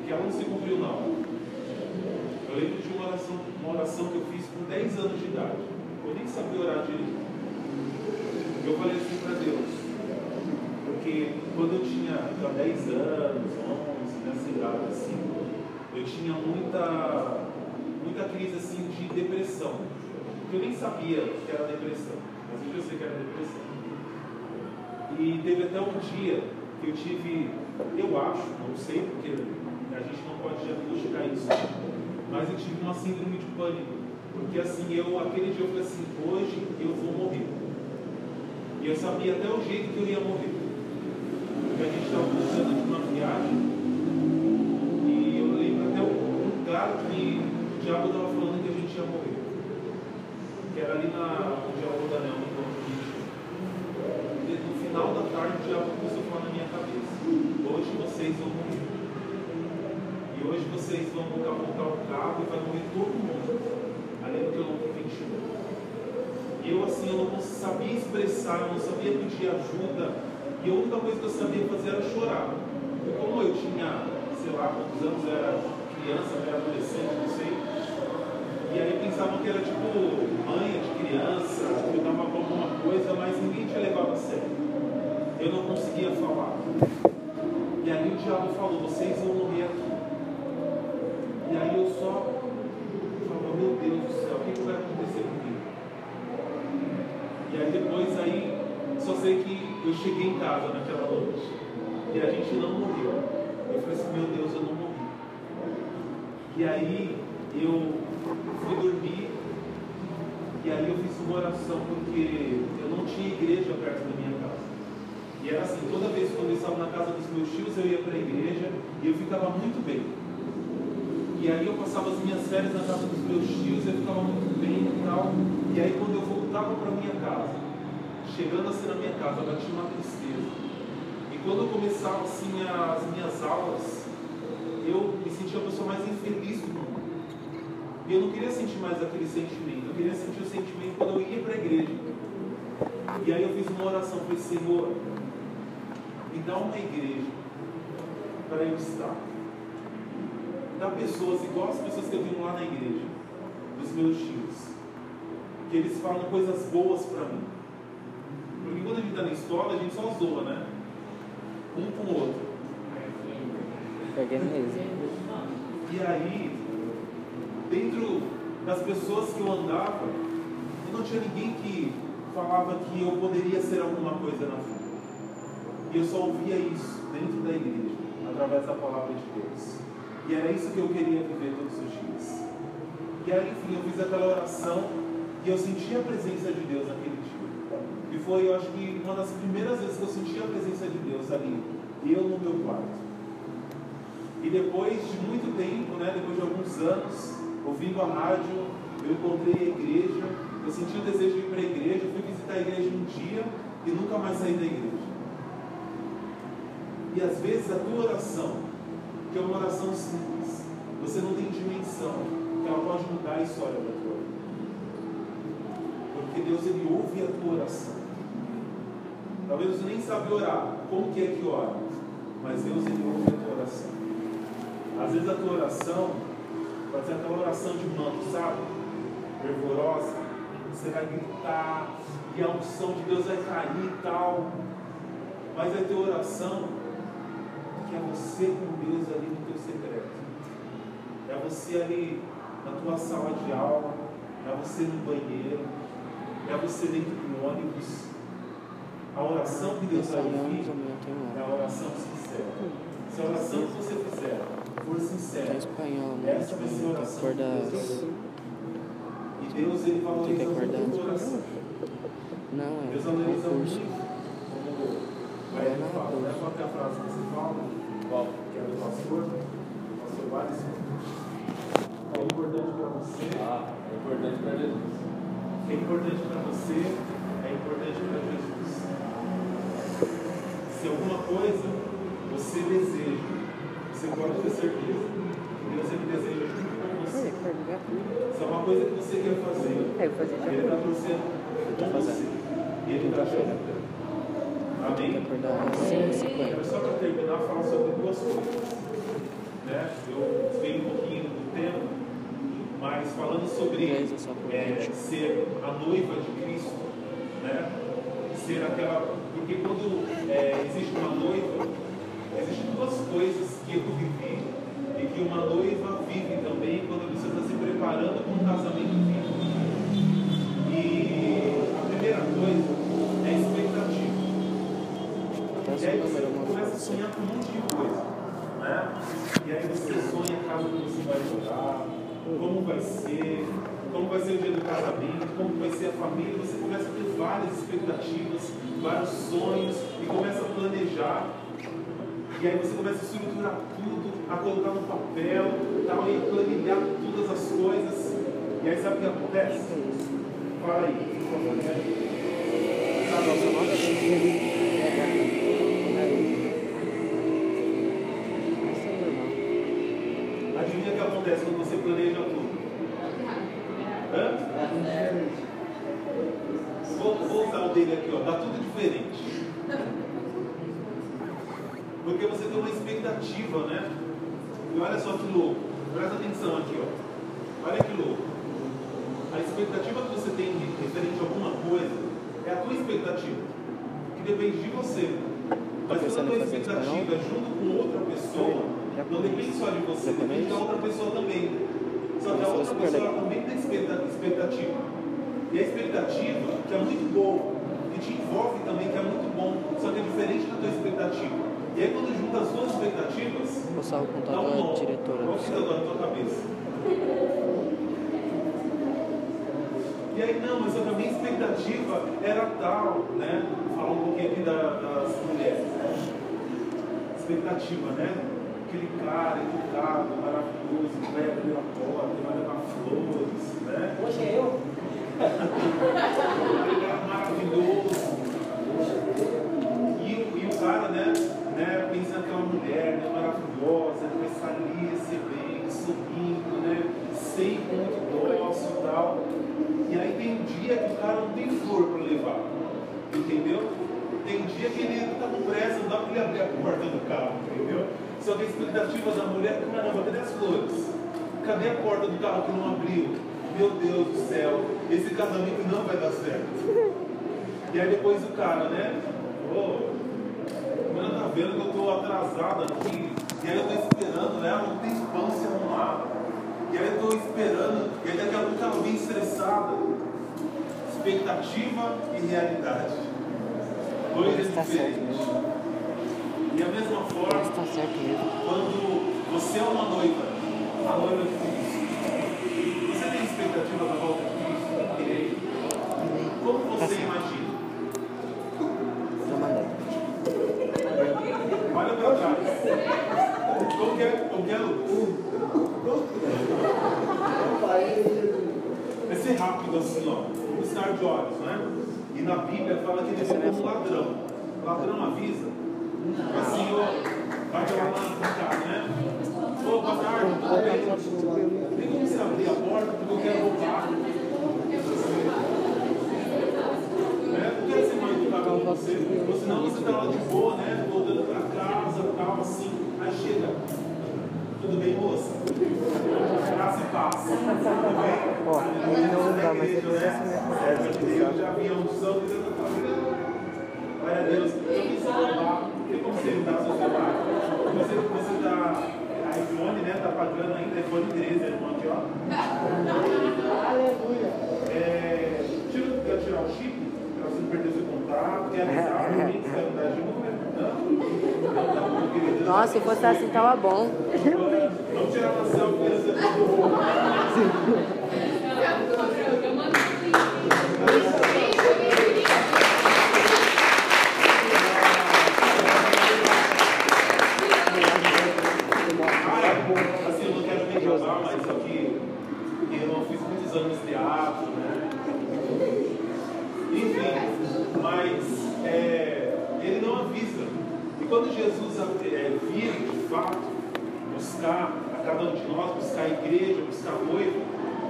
que ela não se cumpriu hora. Eu lembro de uma oração, uma oração que eu fiz com 10 anos de idade. Eu nem sabia orar direito. Eu falei assim para Deus, porque quando eu tinha já 10 anos, 11, nessa idade assim, eu tinha muita, muita crise assim de depressão. Eu nem sabia que era depressão, mas hoje eu sei que era depressão. E teve até um dia que eu tive, eu acho, não sei, porque a gente não pode diagnosticar isso, mas eu tive uma síndrome de pânico. Porque assim, eu, aquele dia eu falei assim, hoje eu vou morrer. E eu sabia até o jeito que eu ia morrer. Porque a gente estava voltando de uma viagem e eu lembro até o lugar que o diabo estava falando que a gente ia morrer. Que era ali na onde é o Rodanel, no ponto de No final da tarde o diabo começou a falar na minha cabeça. Hoje vocês vão morrer. E hoje vocês vão capotar o carro e vai morrer todo mundo. Ali no quilômetro 21. E eu assim, eu não sabia expressar, eu não sabia pedir ajuda. E a única coisa que eu sabia fazer era chorar. E como eu tinha, sei lá quantos anos, era criança, era adolescente, não sei. E aí pensavam que era tipo manha de criança, que eu dava com alguma coisa, mas ninguém tinha levado a sério. Eu não conseguia falar. E aí o diabo falou, vocês vão morrer aqui. E aí eu só falava, meu Deus do céu, o que vai acontecer comigo? E aí depois aí, só sei que eu cheguei em casa naquela noite. E a gente não morreu. Eu falei assim, meu Deus, eu não morri. E aí eu fui dormir. E aí eu fiz uma oração porque eu não tinha igreja perto da minha casa. E era assim, toda vez quando eu estava na casa dos meus tios, eu ia para a igreja e eu ficava muito bem. E aí eu passava as minhas férias na casa dos meus tios, eu ficava muito bem e tal. E aí quando eu voltava para minha casa, chegando assim na minha casa, batia uma tristeza. E quando eu começava assim as minhas aulas, eu me sentia a pessoa mais infeliz do mundo. E eu não queria sentir mais aquele sentimento, eu queria sentir o sentimento quando eu ia para a igreja. E aí eu fiz uma oração, falei, Senhor, me dá uma igreja para eu estar. Dá pessoas igual as pessoas que eu vi lá na igreja, dos meus tios, que eles falam coisas boas para mim. Porque quando a gente está na escola, a gente só zoa, né? Um com o outro. Peguei mesmo. E aí, dentro das pessoas que eu andava, eu não tinha ninguém que falava que eu poderia ser alguma coisa na vida. E eu só ouvia isso dentro da igreja, através da palavra de Deus. E era isso que eu queria viver todos os dias. E aí, enfim, eu fiz aquela oração e eu senti a presença de Deus naquele foi, eu acho que, uma das primeiras vezes que eu senti a presença de Deus ali, eu no meu quarto. E depois de muito tempo, né, depois de alguns anos, ouvindo a rádio, eu encontrei a igreja, eu senti o desejo de ir para a igreja, fui visitar a igreja um dia e nunca mais saí da igreja. E às vezes a tua oração, que é uma oração simples, você não tem dimensão, que ela pode mudar a história da tua vida. Porque Deus ele ouve a tua oração. Talvez você nem sabe orar, como que é que ora, mas Deus ele ouve a tua oração. Às vezes a tua oração pode ser aquela oração de manto, sabe? Fervorosa. Você vai gritar e a unção de Deus vai cair e tal. Mas a tua oração que é você com Deus ali no teu secreto. É você ali na tua sala de aula, é você no banheiro, é você dentro do ônibus. A oração que Deus vai ouvir é a oração sincera. Se a oração que você fizer for sincera, É espanhol, né? essa vai ser a oração que. Deus ouvir. E Deus ele valoriza Tem que acordar muito a oração. Não, é Deus valoriza muito. Como vai ele fala, né? Qual é a frase que você fala? Qual? Que é do pastor? Pastor Wallace. É importante para você. Ah, é importante para Jesus. É importante para você. É importante para Jesus. Se alguma coisa você deseja, você pode ter certeza que Deus ele deseja junto com você. Se é uma coisa que você quer fazer, É. Ele está torcendo com você. E Ele está chorando. Amém? Acordar às Quero 5h50. só para terminar, falar sobre duas coisas. Né? Eu desviei um pouquinho do tema, mas falando sobre é, ser a noiva de Cristo, né? Ser aquela. Porque quando é, existe uma noiva, existem duas coisas que eu vivi e que uma noiva vive também quando você está se preparando para um casamento vivo. E a primeira coisa é a expectativa. E aí você começa a sonhar com um monte de coisa. Né? E aí você sonha a casa que você vai morar, como vai ser, como vai ser o dia do casamento, como vai ser a família. Você começa a ter várias expectativas, vários sonhos e começa a planejar. E aí você começa a estruturar tudo, a colocar no papel, tal, e a planilhar todas as coisas. E aí sabe o que acontece? Fala aí, por favor, né? Sabe acontece? Adivinha o que acontece quando você planeja tudo? Hã? Vou, vou usar o dele aqui, ó. Dá tudo diferente. Porque você tem uma expectativa, né? E olha só que louco. Presta atenção aqui, ó. Olha que louco. A expectativa que você tem referente a alguma coisa é a tua expectativa. Que depende de você. Mas quando a tua expectativa é junto com outra pessoa, não depende só de você, depende da outra pessoa também. Só que a outra pessoa também tem expecta- expectativa. E a expectativa, que é muito boa, que te envolve também, que é muito bom, só que é diferente da tua expectativa. E aí quando junta as duas expectativas, Vou o dá um nó. diretora. Qual fica na tua cabeça? E aí, não, mas a minha expectativa era tal, né? Falar um pouquinho aqui da- das mulheres, né? Expectativa, né? Aquele cara educado, maravilhoso, que vai abrir a porta, vai levar flores, né? Hoje é eu. Cara <laughs> maravilhoso. E, o- e o cara, né, né, pensa naquela mulher, né, maravilhosa, que vai estar ali recebendo, sorrindo, né, sempre muito dócil e tal. E aí tem um dia que o cara não tem flor para levar, entendeu? Tem dia que ele tá com pressa, não dá para ele abrir a porta do carro, entendeu? Só que a expectativa da mulher, caramba, cadê as flores? Cadê a porta do carro que não abriu? Meu Deus do céu, esse casamento não vai dar certo. E aí depois o cara, né? Ô, Mano, tá vendo que eu tô atrasado aqui. E aí eu tô esperando, né? Um tempão se arrumar. E aí eu tô esperando. E aí daqui a pouco ela vem estressada. expectativa e realidade. Está certo diferentes. E a mesma forma, Está certo mesmo. quando você é uma noiva, a noiva de Cristo, você tem expectativa da volta de Cristo? Como Tá você imagina? Olha para trás. Como que é? É? Vai ser rápido assim, ó. Um estar de olhos, né? E na Bíblia fala que ele é como ladrão. Ladrão avisa. Assim, ó. Vai lá na casa, né? Ô, boa tarde, tudo bem? Tem como você abrir a porta porque eu quero roubar. Né? Não quero ser mal educado com você. Ou senão você tá lá de boa, né? Voltando pra casa, tal, assim. Aí chega. Tudo bem, moça? Graça e paz. Tudo bem? Ó, não dá, mas igreja, se né? fosse minha Eu já vi a unção de Deus na tua vida. Glória a Deus. Eu quis roubar. Você mudar seu celular? Você, você tá iPhone, né? Tá pagando ainda iPhone 13, irmão, aqui, ó. É, tira, quer tirar o chip? Pra você não perder seu contato. Quer avisar pra mim que você vai mudar de número? Não? Tá. Nossa, se fosse assim, tava bom. Vamos tirar uma selfie dessa Ah, é. assim, eu não quero me gabar, mas só que eu não fiz muitos anos de teatro, né? Enfim, mas é, ele não avisa. E quando Jesus é, vir, de fato, buscar a cada um de nós, buscar a igreja, buscar a noiva,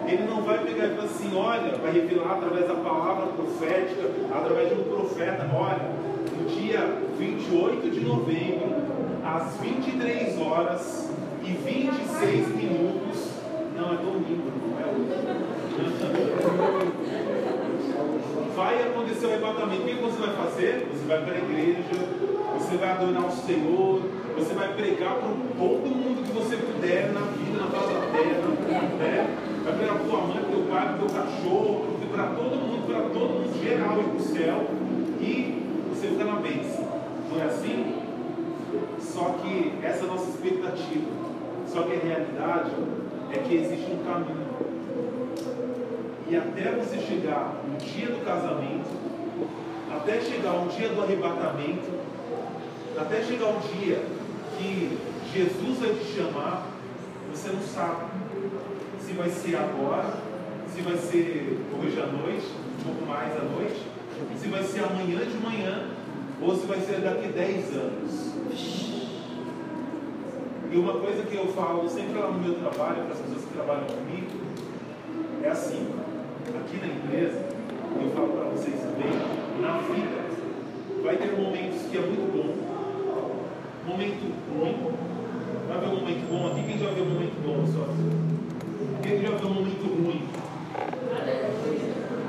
ele não vai pegar e falar assim, olha, vai revelar através da palavra profética, através de um profeta, olha, no dia 28 de novembro, às 23 horas e 26 minutos, não é domingo, não é hoje. Vai acontecer o arrebatamento. O que você vai fazer? Você vai para a igreja, você vai adorar o Senhor, você vai pregar para todo mundo que você puder na vida, na face da terra, né? Vai pregar para tua mãe, para teu pai, para teu cachorro, para todo mundo, para todo mundo geral ir para o céu e você fica na bênção. Não é assim? Só que essa é a nossa expectativa. Só que a realidade é que existe um caminho. E até você dia do casamento, até chegar o dia do arrebatamento, até chegar o dia que Jesus vai te chamar, você não sabe se vai ser agora, se vai ser hoje à noite, um pouco mais à noite, se vai ser amanhã de manhã, ou se vai ser daqui 10 anos. E uma coisa que eu falo sempre lá no meu trabalho, para as pessoas que trabalham comigo, é assim, aqui na empresa, eu falo para vocês também, na vida, vai ter momentos que é muito bom, momento ruim, vai haver um momento bom aqui, quem já viu um momento bom vida? Quem já viu um momento ruim?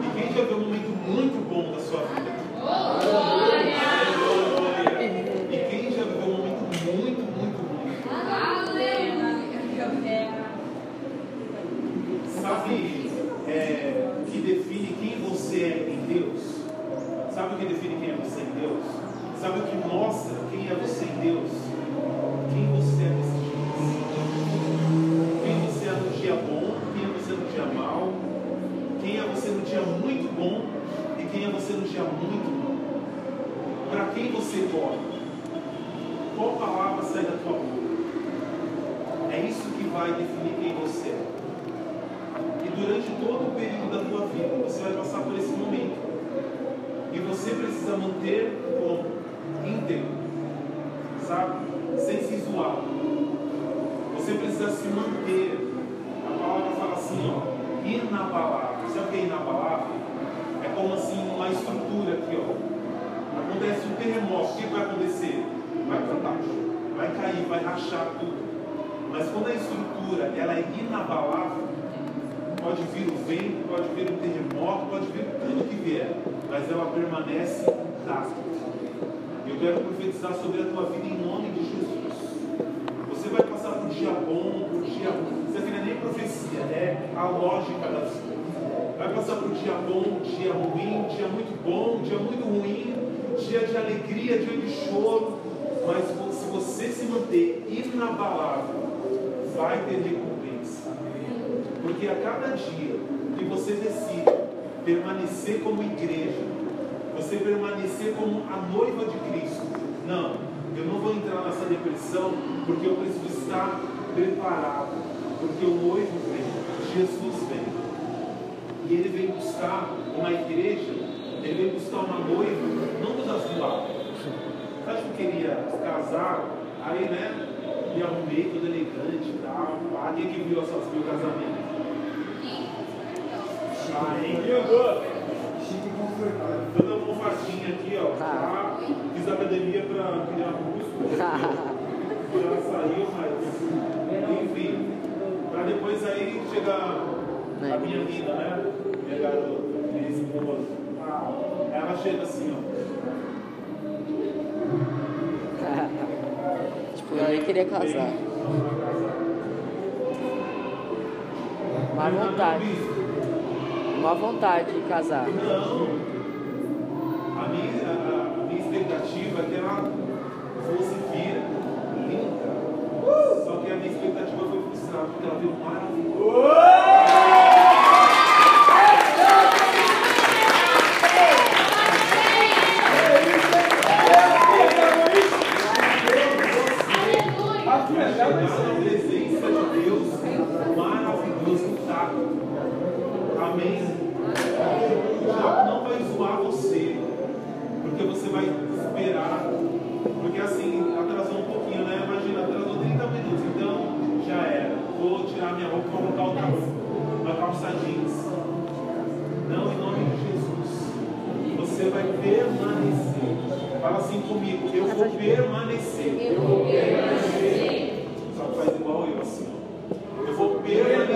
E quem já viu um momento muito bom da sua vida? Aleluia. E quem já viveu um momento muito, muito ruim? Sabe é, o que define quem você é em Deus? Sabe o que define quem é você em Deus? Sabe o que mostra quem é você em Deus? Quem você é nesse dia? Quem você é no dia bom, quem é você no dia mal, quem é você no dia muito bom e quem é você no dia muito mal. Para quem você corre? Qual palavra sai da tua boca? É isso que vai definir quem você é. E durante todo o período da tua vida, você vai passar por esse momento. E você precisa manter como íntegro, sabe? Sem se zoar. Você precisa se manter. A palavra fala assim, ó, inabalável. Sabe o que é inabalável? É como assim uma estrutura aqui, ó. Acontece um terremoto, o que vai acontecer? Vai para baixo, vai cair, vai rachar tudo. Mas quando a estrutura ela é inabalável, pode vir o vento, pode vir o terremoto, pode vir tudo que vier, mas ela permanece intacta. Eu quero profetizar sobre a tua vida em nome de Jesus. Você vai passar por dia bom, por dia ruim. Isso aqui não é nem profecia, é a lógica das coisas. Vai passar por dia bom, dia ruim, dia muito bom, dia muito ruim, dia de alegria, dia de choro. Mas se você se manter inabalável, vai ter recompensa. Porque a cada dia você decide permanecer como igreja, você permanecer como a noiva de Cristo, não, eu não vou entrar nessa depressão porque eu preciso estar preparado, porque o noivo vem, Jesus vem. E ele vem buscar uma igreja, ele vem buscar uma noiva, não dos asuados. Você acha que eu queria casar? Aí, né? Me arrumei todo elegante e tal. Que viu essas meu casamento? Chique e confortável. toda almofadinha aqui, ó. Tá? Fiz academia pra criar músculo. Já saiu, mas. Enfim. Pra depois aí chegar a minha vida, né? Minha garota. Ah, Ela chega assim, ó. tipo, eu nem queria casar. Má vontade. Má vontade de casar. Não. A minha, a, a minha expectativa é que ela fosse vira, linda. Só que a minha expectativa foi frustrada, porque ela veio maravilhosa. Chegar na presença de Deus maravilhoso intacto. Amém? O diabo não vai zoar você, porque você vai esperar. Porque assim, atrasou um pouquinho, né? Imagina, atrasou 30 minutos, então já era. Vou tirar minha roupa para colocar outra roupa, uma calça jeans. Não, em nome de Jesus. Você vai permanecer. Fala assim comigo, eu vou permanecer. Eu vou permanecer. Só que faz igual eu assim. ó. Eu vou permanecer.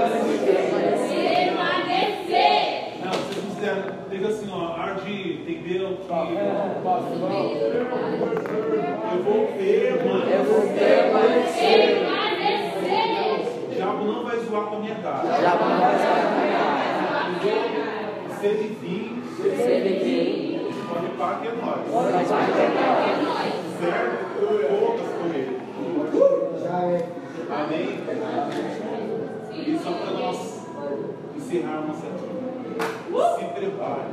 Não, se vocês fizeram, diga assim, ó, ar de entendeu que eu vou permanecer. Eu vou permanecer. O diabo não vai zoar com a minha cara. Já vou casar. Se ele vir, Se ele vir, pode parar que é nós. nós vamos ter Certo? Poucas com ele. Já é. Amém? E só para nós encerrarmos aqui. Se prepare.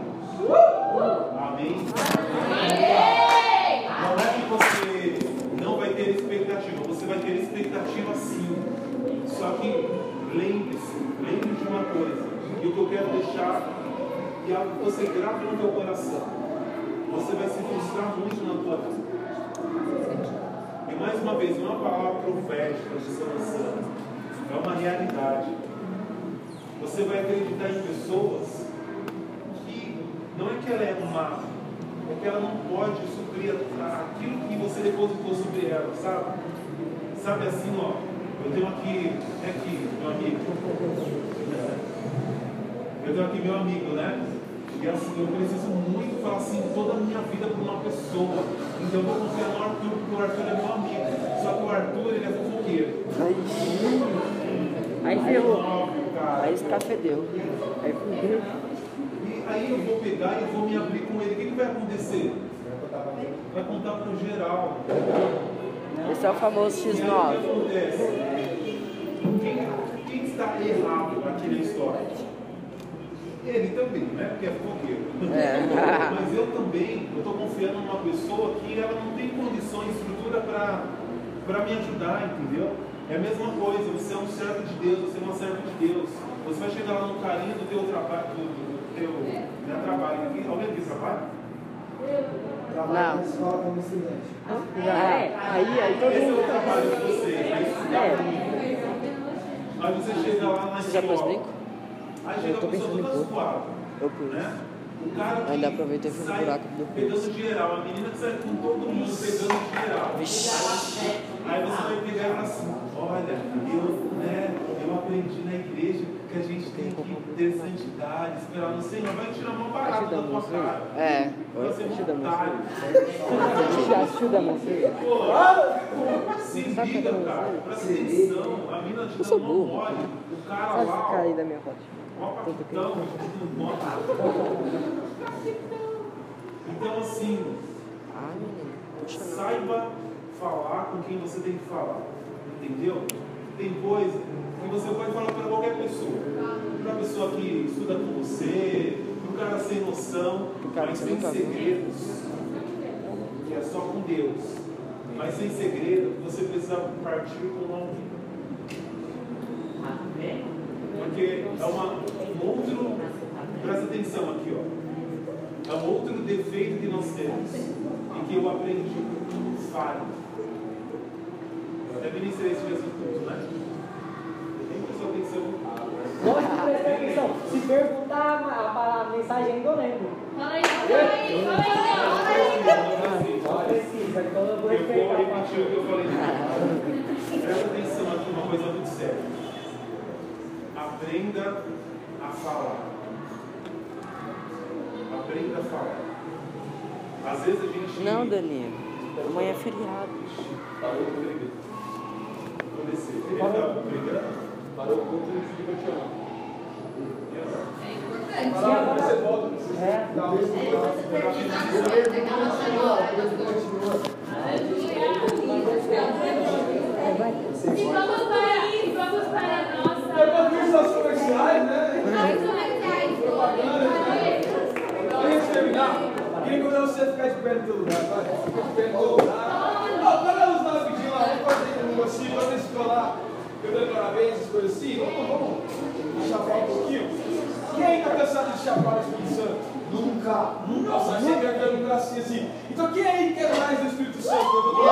Amém? Não é que você não vai ter expectativa, você vai ter expectativa sim. Só que lembre-se, lembre de uma coisa, e que deixar, e algo que você grava no teu coração, você vai se frustrar muito na tua vida. E mais uma vez, não é uma palavra profética de solução, é uma realidade. Você vai acreditar em pessoas que não é que ela é má, é que ela não pode suprir aquilo que você depositou sobre ela, sabe? Sabe assim, ó, eu tenho aqui, é aqui, meu amigo. Eu tenho aqui meu amigo, né? E assim, eu preciso muito falar assim toda a minha vida para uma pessoa. Então eu vou confiar no Arthur, porque o Arthur é meu amigo. Só que o Arthur, ele é fofoqueiro. Aí ferrou. Aí escafedeu. Aí fudeu. E aí eu vou pegar e vou me abrir com ele. O que, que vai acontecer? Vai contar pro geral. Esse é o famoso E aí o que X9. acontece? Quem, quem está errado aqui na história? Ele também, né? Porque é fofoqueiro. É. <laughs> Mas eu também, eu estou confiando numa pessoa que ela não tem condições, estrutura para me ajudar, entendeu? É a mesma coisa, você é um servo de Deus, você é uma serva de Deus. Você vai chegar lá no carinho do teu trabalho, do, do teu né, trabalho. Aqui, alguém aqui trabalha? Trabalho Não. na escola como estudante. É, aí, aí todo Esse é o mundo. trabalho de vocês, é estudar É. Aí você chega lá na Você já pôs escola. brinco? Eu tô pensando em suave. Eu pus. Né? O cara Ainda aproveitei e no sai buraco do pegando pulso. geral, a menina que sai com todo mundo pegando geral. Vixe. Aí você vai pegar e falar assim, olha, eu, né, eu aprendi na igreja que a gente tem que ter santidade, esperar no Senhor. Vai tirar uma barata da tua cara. É. Vai ser Assistiu da vontade. Já assistiu da Monteiro? Pô, se liga, cara. Presta atenção. A mina te uma burro. mole. O cara lá, cair ó. da minha foto. Capitão. Então, assim, saiba falar com quem você tem que falar. Entendeu? Tem coisa que você pode falar para qualquer pessoa. Para a pessoa que estuda com você, para o cara sem noção, mas viu. segredos. Que é só com Deus. Mas sem segredo, você precisa partir com alguém. Porque é uma, um outro, presta atenção aqui, ó. É um outro defeito que nós temos e que eu aprendi. Fale. Eu até ministrei esse mesmo culto, né? Nem prestou atenção. Lógico que atenção. Se perguntar a, a mensagem ainda eu lembro. Fala aí, fala aí, fala aí, fala aí. Não precisa, então eu vou Eu vou repetir o que eu falei. Presta atenção aqui, uma coisa muito séria. Aprenda a falar. Aprenda a falar. Às vezes a gente. Não, Danilo. Amanhã é feriado. Parou o brigando. Vou descer. Ele tá brigando? Parou o culto e desligou o tchau. É importante. Vai você volta. É. Dá um beijo no braço. E vamos para isso, vamos para a nossa. Depois disso, as comerciais, né? Mais uma vez, Pra gente terminar, queria convidar você a ficar de pé no teu lugar, vai. Fica de pé no teu lugar. Ó, pega a luz lá rapidinho lá, vamos fazer um negocinho, eles ficam lá, cantando parabéns, essas coisas assim. Vamos, vamos chapar um pouquinho. Quem aí tá cansado de chapar o Espírito Santo? Nunca. Nossa, achei que era um bracinho assim. Então quem aí quer mais do Espírito Santo?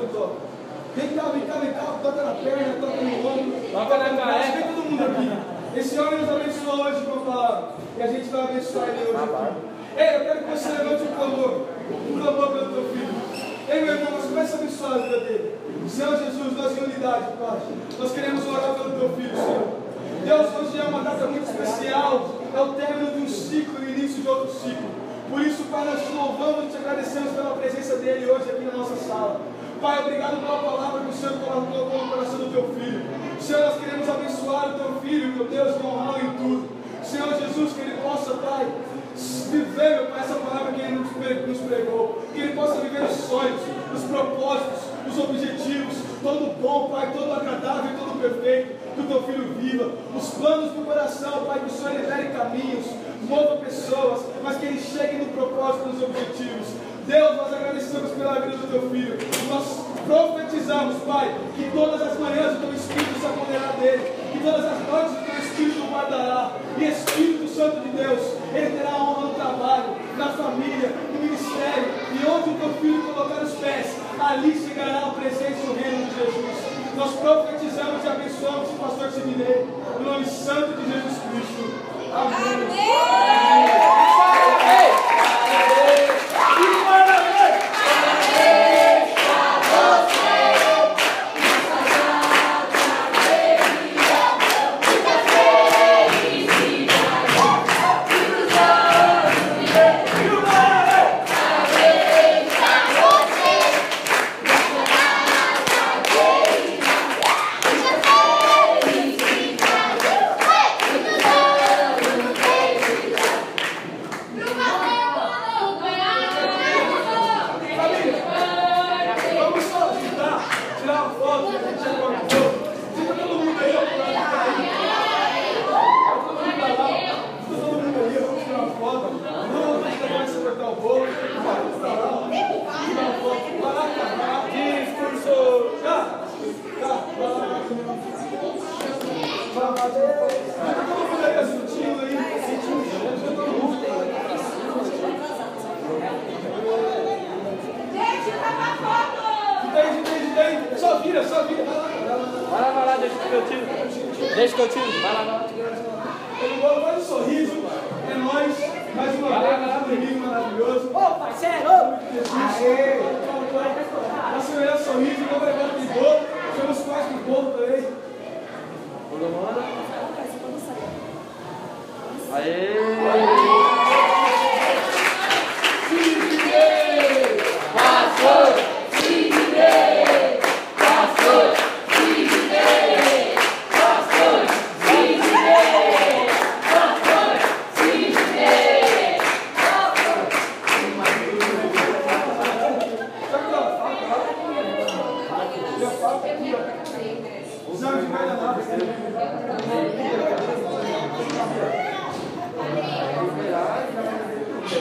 Pastor. Vem cá, vem cá, vem cá, toca na perna, toca no ombro, toca na cabeça, vem todo mundo aqui. Esse homem nos abençoou hoje com a palavra. E a gente vai abençoar ele hoje aqui. Ei, eu quero que você levante um clamor. Um clamor pelo teu filho. Ei, meu irmão, mas comece a abençoar a vida dele. Senhor Jesus, nós em unidade, Pai. Nós queremos orar pelo teu filho, Senhor. Deus, hoje é uma data muito especial. É o término de um ciclo e o início de outro ciclo. Por isso, Pai, nós te louvamos e te agradecemos pela presença dele hoje aqui na nossa sala. Pai, obrigado pela palavra que o Senhor colocou no coração do teu filho. Senhor, nós queremos abençoar o teu filho, meu Deus, e honrá-lo em tudo. Senhor Jesus, que ele possa, Pai, viver, meu Pai, essa palavra que ele nos pregou. Que ele possa viver os sonhos, os propósitos, os objetivos, todo bom, Pai, todo agradável e todo perfeito, que o teu filho viva. Os planos do coração, Pai, que o Senhor libere caminhos, mova pessoas, mas que ele chegue no propósito, nos objetivos. Deus, nós agradecemos pela vida do teu filho. Nós profetizamos, Pai, que todas as manhãs o teu Espírito se apoderará dele, que todas as noites o teu Espírito o guardará. E Espírito Santo de Deus, ele terá honra no trabalho, na família, no ministério, e onde o teu filho colocar os pés, ali chegará a presença e o reino de Jesus. Nós profetizamos e abençoamos o pastor Sidney, no nome santo de Jesus Cristo. Amém. E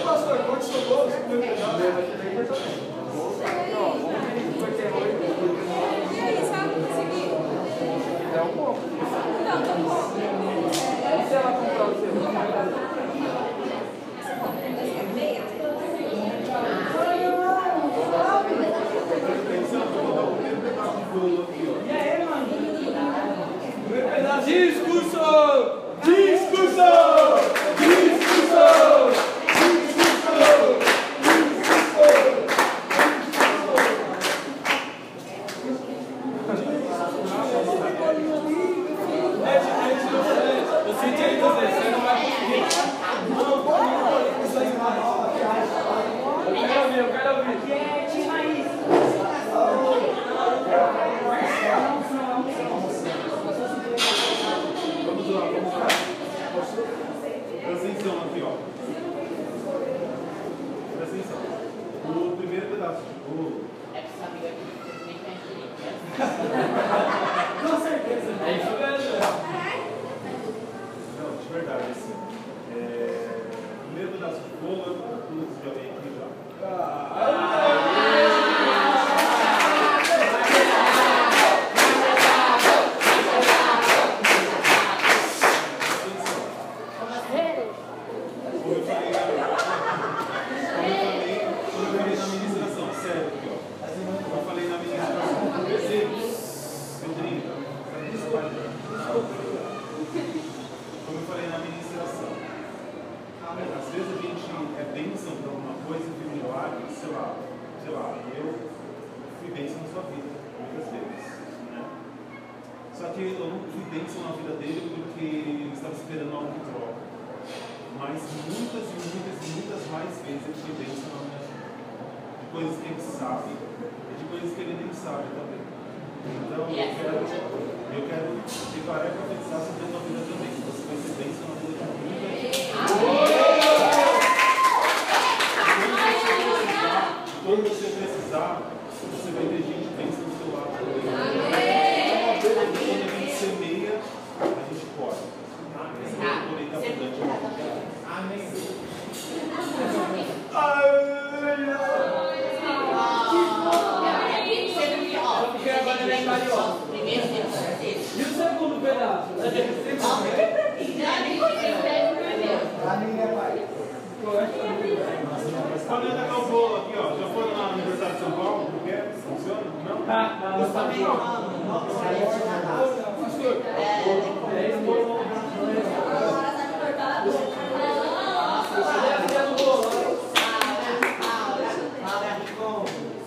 pastor, quantos seu bolso? Meu Deus. E aí, sabe conseguir? É um pouco. Não, tá bom. E se ela comprar o seu? Atenção, eu vou dar o bolo aqui, ó. Primeiro pedaço. Discurso!